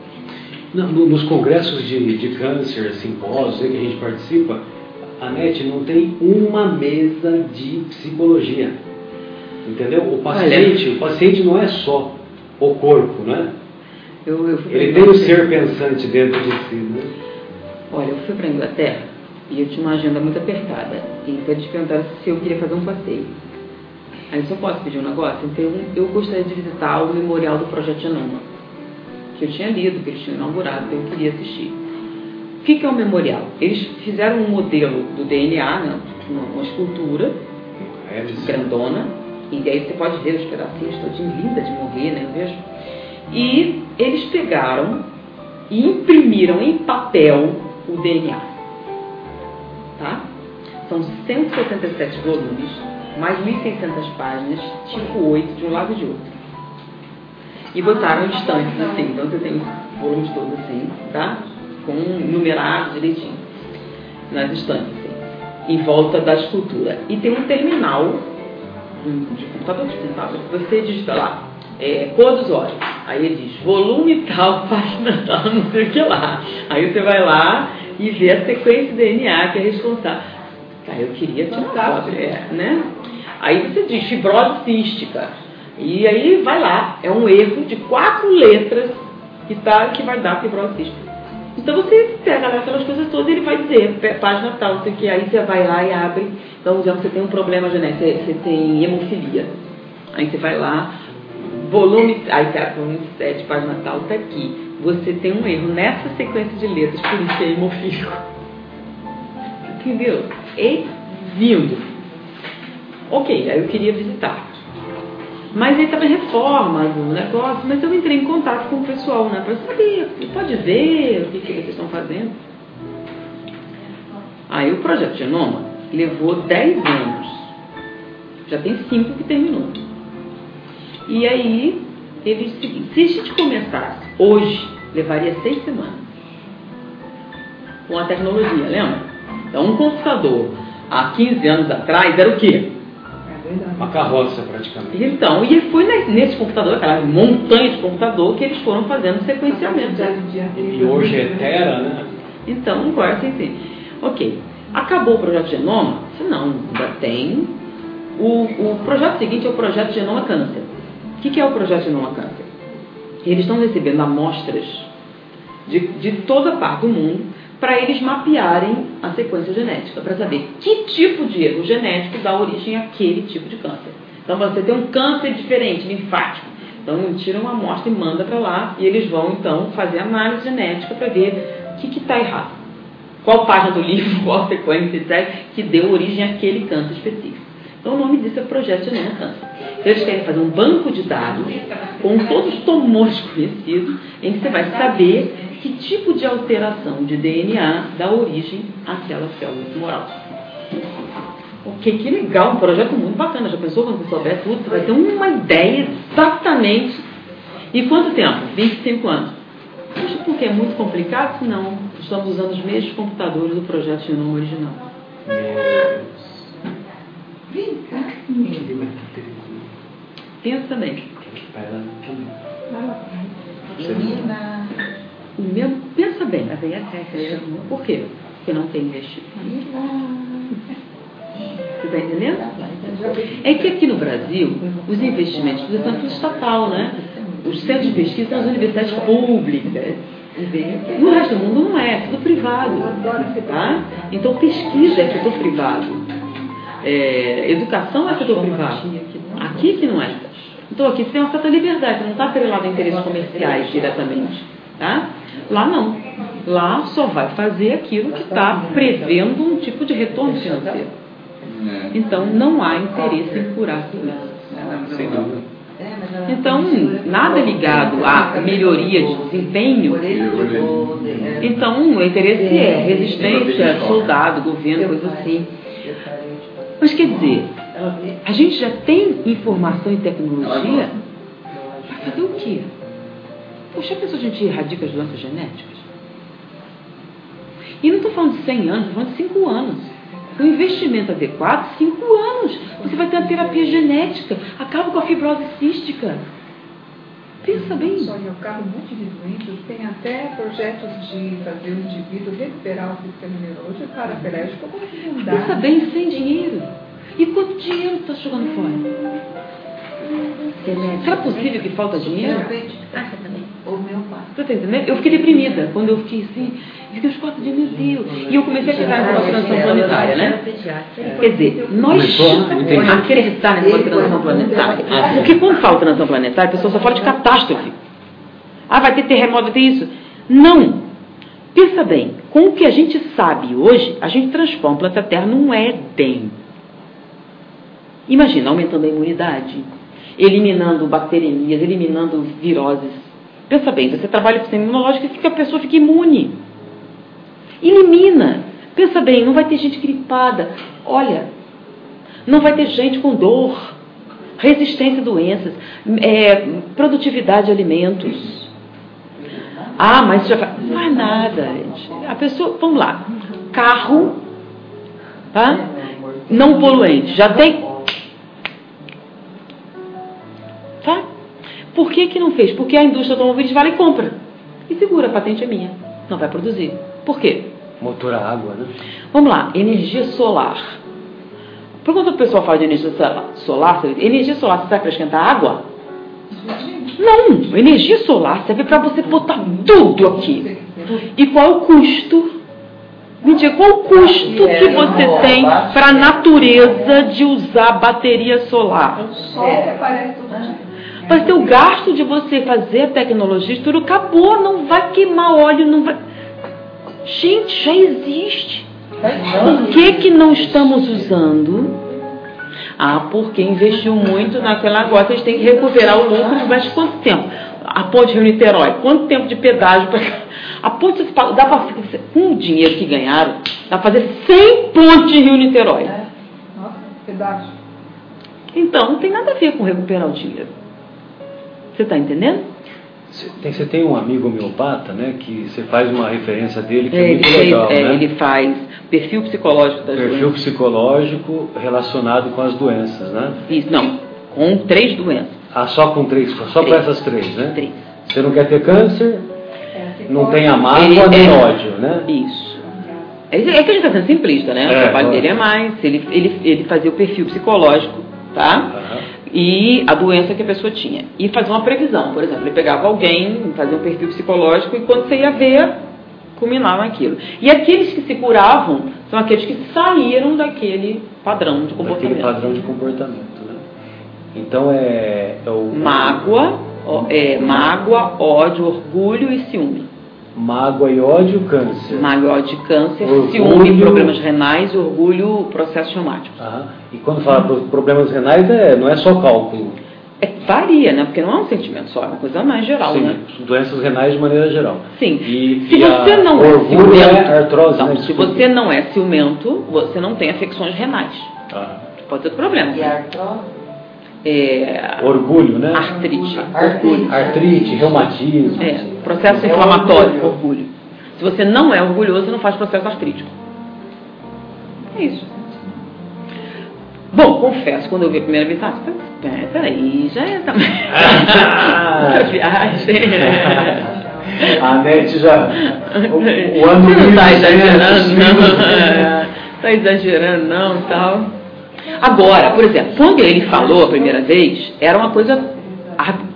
Não, nos congressos de, de câncer, simpósios que a gente participa, a NET não tem uma mesa de psicologia. Entendeu? O paciente, o paciente não é só o corpo, né? Eu, eu Ele tem o ser pensante dentro de si, né? Olha, eu fui para a Inglaterra e eu tinha uma agenda muito apertada. E eles perguntaram se eu queria fazer um passeio. Só posso pedir um negócio? Então eu gostaria de visitar o memorial do Projeto Genoma. que eu tinha lido, que eles tinham inaugurado, que eu queria assistir. O que, que é o memorial? Eles fizeram um modelo do DNA, né, uma, escultura é grandona, e aí você pode ver os pedacinhos todinho linda de morrer, né? Vejo. E eles pegaram e imprimiram em papel o DNA. Tá? São 177 volumes, mais 1.600 páginas, tipo 8, de um lado e de outro. E botaram estantes assim, então você tem volumes todos assim, tá? Com numerados direitinho, nas estantes, assim, em volta da escultura. E tem um terminal de computador que você digita lá, é, cor dos olhos. Aí ele diz, volume tal, [laughs] página tal, não sei o que lá. Aí você vai lá e vê a sequência de DNA que é responsável. Cara, eu queria tirar foto, é, né? Aí você diz fibrose cística. E aí vai lá, é um erro de quatro letras que, tá, que vai dar fibrose cística. Então você pega lá aquelas coisas todas e ele vai dizer, página tal, sei que, aí você vai lá e abre. Então, já você tem um problema genético, você, você tem hemofilia. Aí você vai lá, volume, aí tá, volume 7, página tal, tá aqui. Você tem um erro nessa sequência de letras, por isso é hemofílico. Entendeu? E vindo. Ok, aí eu queria visitar. Mas aí estava reforma do negócio, mas eu entrei em contato com o pessoal, né? Para saber, pode ver o que, que vocês estão fazendo. Aí o projeto Genoma levou 10 anos. Já tem 5 que terminou. E aí, ele se a gente começasse hoje, levaria seis semanas. Com a tecnologia, lembra? Então, um computador há 15 anos atrás era o quê? Uma carroça, praticamente. Então, e foi nesse computador, aquela montanha de computador, que eles foram fazendo sequenciamento. E hoje é Tera, né? Então, agora assim, sim. Ok. Acabou o projeto Genoma? Não, ainda tem. O, o projeto seguinte é o projeto Genoma Câncer. O que, que é o projeto Genoma Câncer? Eles estão recebendo amostras de, de toda parte do mundo para eles mapearem a sequência genética, para saber que tipo de erro genético dá origem àquele tipo de câncer. Então você tem um câncer diferente, linfático. Então tira uma amostra e manda para lá e eles vão então fazer análise genética para ver o que está errado. Qual página do livro, [laughs] qual sequência, etc., que deu origem àquele câncer específico. Então o nome disso é Projeto Genoma Câncer. Então eles querem fazer um banco de dados com todos os tumores conhecidos, em que você vai saber que tipo de alteração de DNA dá origem àquela célula tumoral. Ok, que legal, um projeto muito bacana. Já pensou quando você souber tudo? Você vai ter uma ideia exatamente. E quanto tempo? 25 anos. Puxa, porque é muito complicado? Não. Estamos usando os mesmos computadores do projeto Genoma original. Vem cá. Pensa também. Menina. O meu, pensa bem. Por quê? Porque não tem investimento. Você está entendendo? É que aqui no Brasil, os investimentos são tudo estatal, né? Os centros de pesquisa são as universidades públicas. No resto do mundo não é, é tudo privado. Tá? Então pesquisa é setor privado. É, educação é setor privado. Aqui que não é. Então aqui você tem uma certa liberdade, você não está atrelado a interesses comerciais diretamente. Tá? Lá não. Lá só vai fazer aquilo que está prevendo um tipo de retorno financeiro. Então não há interesse em curar tudo isso. Sem dúvida. Então, nada ligado à melhoria de desempenho. Então, o interesse é resistência, soldado, governo, coisa assim. Mas quer dizer, a gente já tem informação e tecnologia para fazer o quê? A pessoa a gente erradica as doenças genéticas? E não estou falando de 100 anos, estou falando de 5 anos. Com investimento adequado, 5 anos. Você vai ter a terapia genética, acaba com a fibrose cística. Pensa bem. Só em ocorre um monte de doenças, tem até projetos de fazer o indivíduo recuperar o sistema neurológico paraplégico como mudar. Pensa bem, sem dinheiro. E quanto dinheiro está jogando fora? Será possível que falta dinheiro? Ah, você também. O meu pai. Tá entendendo? Eu fiquei deprimida quando eu fiquei assim, fiquei uns quatro dias, meu Deus. E eu comecei a acreditar na transição planetária, né? Quer dizer, nós acreditar na transição planetária. Porque quando fala transição planetária, a pessoa só fala de catástrofe. Ah, vai ter terremoto, vai ter isso. Não. Pensa bem, com o que a gente sabe hoje, a gente transforma o planeta Terra num Éden. Imagina, aumentando a imunidade, eliminando bacteremias, eliminando viroses. Pensa bem, você trabalha com sistema imunológico que a pessoa fica imune. Elimina. Pensa bem, não vai ter gente gripada. Olha, não vai ter gente com dor, resistência a doenças, é, produtividade de alimentos. Ah, mas já faz. Não faz nada, gente. A pessoa, vamos lá, carro, tá? Não poluente, já tem. Por que, que não fez? Porque a indústria automobilística vai lá e compra. E segura, a patente é minha. Não vai produzir. Por quê? Motor a água, né? Vamos lá, energia solar. Por quando o pessoal fala de energia solar, energia solar serve para esquentar água? Não, energia solar serve para você botar tudo aqui. E qual é o custo? Me diga, qual o custo que você tem para a natureza de usar bateria solar? O sol aparece tudo Vai ter o gasto de você fazer tecnologia, tudo acabou, não vai queimar óleo, não vai. Gente, já existe. Por que, que não estamos usando? Ah, porque investiu muito naquela agora, eles têm que recuperar o lucro, mas quanto tempo? A ponte Rio-Niterói, quanto tempo de pedágio para A ponte, dá pra, com o dinheiro que ganharam, dá para fazer 100 pontes Rio-Niterói. É. Nossa, pedágio. Então, não tem nada a ver com recuperar o dinheiro. Você está entendendo? Você tem, um amigo homeopata, né, que você faz uma referência dele que é, é muito legal, é, né? Ele faz perfil psicológico das perfil doenças. psicológico relacionado com as doenças, né? Isso, não, com três doenças. Ah, só com três, só com essas três, né? Três. Você não quer ter câncer, não tem a mágoa nem é, ódio, né? Isso. É, é que a gente está sendo simplista, né? O trabalho dele é mais, ele, ele, ele fazia o perfil psicológico, tá? Uhum e a doença que a pessoa tinha. E fazer uma previsão, por exemplo, ele pegava alguém, fazia um perfil psicológico e quando você ia ver, culminava aquilo. E aqueles que se curavam são aqueles que saíram daquele padrão de comportamento. Daquele padrão de comportamento, né? Então é, é o mágoa, é, mágoa, ódio, orgulho e ciúme. Mágoa e ódio, câncer. Mágoa, ódio, câncer, orgulho... ciúme, problemas renais, orgulho, processo traumático. E quando fala problemas renais, é, não é só cálculo. É, varia, né? Porque não é um sentimento só, é uma coisa mais geral, Sim, né? doenças renais de maneira geral. Sim. E, se e você não é ciumento, é artrose, não, né? se você não é ciumento, você não tem afecções renais. Ah. Pode ter problema. E artrose? É, orgulho, né? Artrite. Artrite, artrite reumatismo. É, processo é inflamatório, orgulho. orgulho. Se você não é orgulhoso, não faz processo artrítico. É isso. Bom, confesso, quando eu vi a primeira vez, ah, peraí, já é também. [laughs] [laughs] viagem. A NET já. O, o ano Você não está exagerando, não. Está [laughs] exagerando, não, tal. Agora, por exemplo, quando ele falou a primeira vez, era uma coisa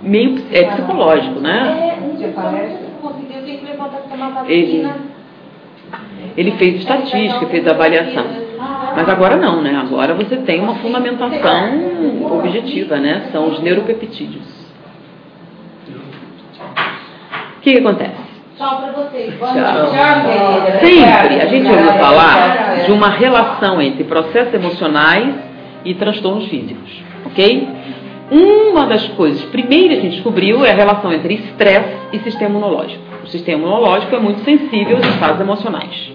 meio é, psicológico, né? Ele, ele fez estatística, fez avaliação. Mas agora não, né? Agora você tem uma fundamentação objetiva, né? São os neuropeptídeos. O que, que acontece? Tchau para vocês. Boa Tchau. Sempre a gente ouviu falar de uma relação entre processos emocionais e transtornos físicos, ok? Uma das coisas primeiras que a gente descobriu é a relação entre estresse e sistema imunológico. O sistema imunológico é muito sensível aos estados emocionais.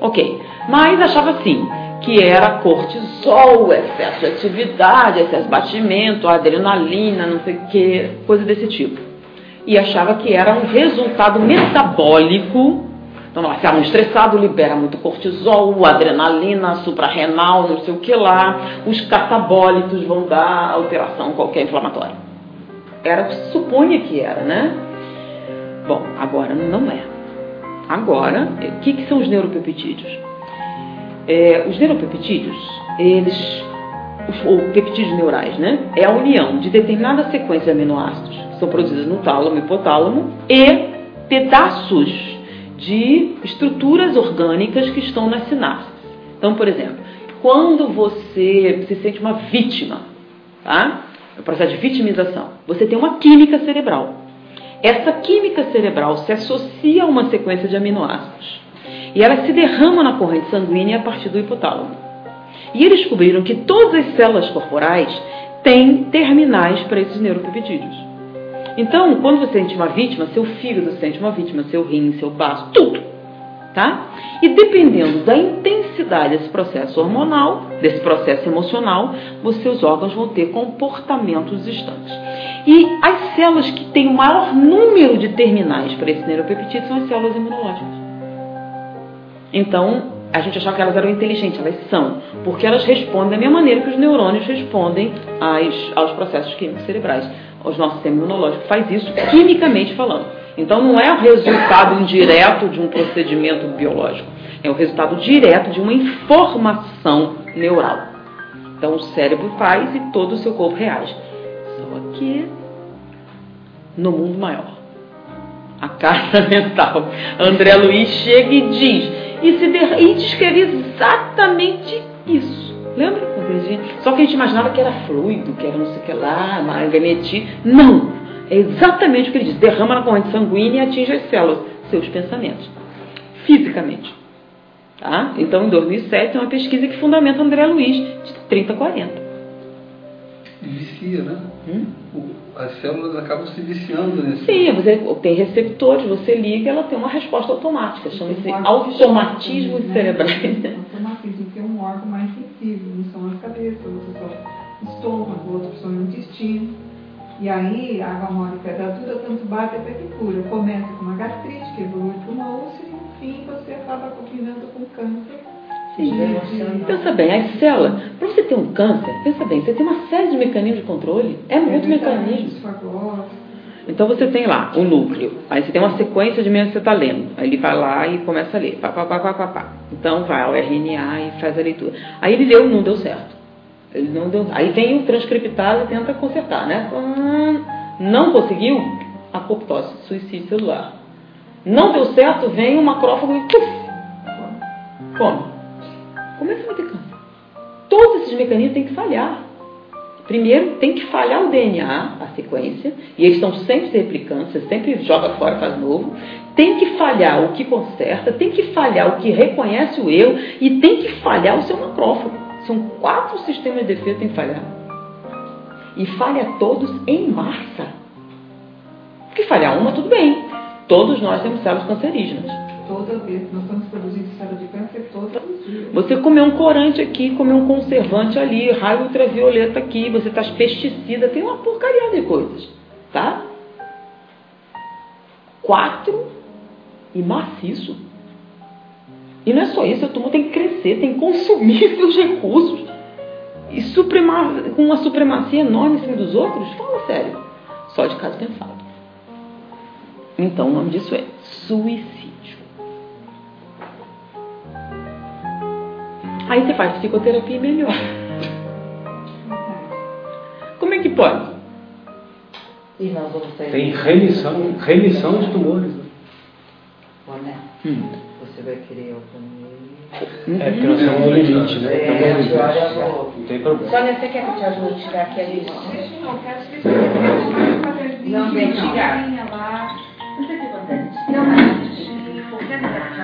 Ok, mas achava assim, que era cortisol, excesso de atividade, excesso de batimento, adrenalina, não sei o que, coisa desse tipo. E achava que era um resultado metabólico então, se é um estressado, libera muito cortisol, adrenalina, suprarrenal, não sei o que lá. Os catabólitos vão dar alteração qualquer inflamatória. Era supunha que era, né? Bom, agora não é. Agora, o que, que são os neuropeptídeos? É, os neuropeptídeos, eles, os, ou peptídeos neurais, né? É a união de determinada sequência de aminoácidos que são produzidas no tálamo hipotálamo e pedaços de estruturas orgânicas que estão nas sinapses. Então, por exemplo, quando você se sente uma vítima, tá? É o processo de vitimização. Você tem uma química cerebral. Essa química cerebral se associa a uma sequência de aminoácidos e ela se derrama na corrente sanguínea a partir do hipotálamo. E eles descobriram que todas as células corporais têm terminais para esses neuropeptídeos. Então, quando você sente uma vítima, seu fígado sente uma vítima, seu rim, seu baço, tudo. Tá? E dependendo da intensidade desse processo hormonal, desse processo emocional, os seus órgãos vão ter comportamentos distantes. E as células que têm o maior número de terminais para esse neuropeptídeo são as células imunológicas. Então, a gente achava que elas eram inteligentes, elas são, porque elas respondem da mesma maneira que os neurônios respondem às, aos processos químicos cerebrais. O nosso sistema imunológico faz isso quimicamente falando. Então, não é o resultado indireto de um procedimento biológico, é o resultado direto de uma informação neural. Então, o cérebro faz e todo o seu corpo reage. Só que no mundo maior. A carta [laughs] mental. André Luiz chega e diz: e, se der, e descreve exatamente isso. Lembra? Só que a gente imaginava que era fluido, que era não sei o que lá, magnetismo. Não! É exatamente o que ele diz. Derrama na corrente sanguínea e atinge as células, seus pensamentos. Fisicamente. Tá? Então, em 2007, tem uma pesquisa que fundamenta André Luiz, de 30 a 40. Vicia, né? Hum? as células acabam se viciando nesse. Sim, você tem receptores, você liga ela tem uma resposta automática, chama-se automatismo né? cerebral. Automatismo, que é um órgão mais sensível, não são estômago, outro são intestino. E aí, a água mole e pedra dura, tanto bate até que cura. Começa com uma gastrite, que evolui para uma úlcera, e no fim você acaba combinando com câncer Sim. Pensa bem, as células, para você ter um câncer, pensa bem, você tem uma série de mecanismos de controle. É muito é mecanismo. Então você tem lá o núcleo, aí você tem uma sequência de menos que você lendo. Aí ele vai lá e começa a ler. Pá, pá, pá, pá, pá, pá. Então vai ao RNA e faz a leitura. Aí ele leu, não deu certo. Ele não deu. Aí vem o transcriptado e tenta consertar, né? Hum, não conseguiu? Apoptose, suicídio celular. Não deu certo, vem o macrófago e puf, come. Como é que vai ter câncer? Todos esses mecanismos têm que falhar. Primeiro, tem que falhar o DNA, a sequência, e eles estão sempre se replicando, você sempre joga fora, faz novo. Tem que falhar o que conserta, tem que falhar o que reconhece o erro e tem que falhar o seu macrófago. São quatro sistemas de defesa que falhar. E falha todos em massa. Porque falhar uma, tudo bem. Todos nós temos células cancerígenas toda vez. Nós estamos produzindo célula de câncer todos os dias. Você comeu um corante aqui, comeu um conservante ali, raio ultravioleta aqui, você está pesticida, tem uma porcaria de coisas. Tá? Quatro e maciço. E não é só isso, a turma tem que crescer, tem que consumir [laughs] seus recursos. E suprema, com uma supremacia enorme em cima dos outros? Fala sério. Só de caso pensado. Então o nome disso é suicídio. Aí você faz psicoterapia e melhora. Como é que pode? Tem remissão, remissão de tumores. Né? Boné, hum. você vai querer autonomia. É porque nós estamos no limite, né? É, no limite. Não tem problema. Sônia, você quer que eu te ajude a tirar aqui a lista? Não, vem tirar. Não sei o que acontece. Não, mas qualquer lugar que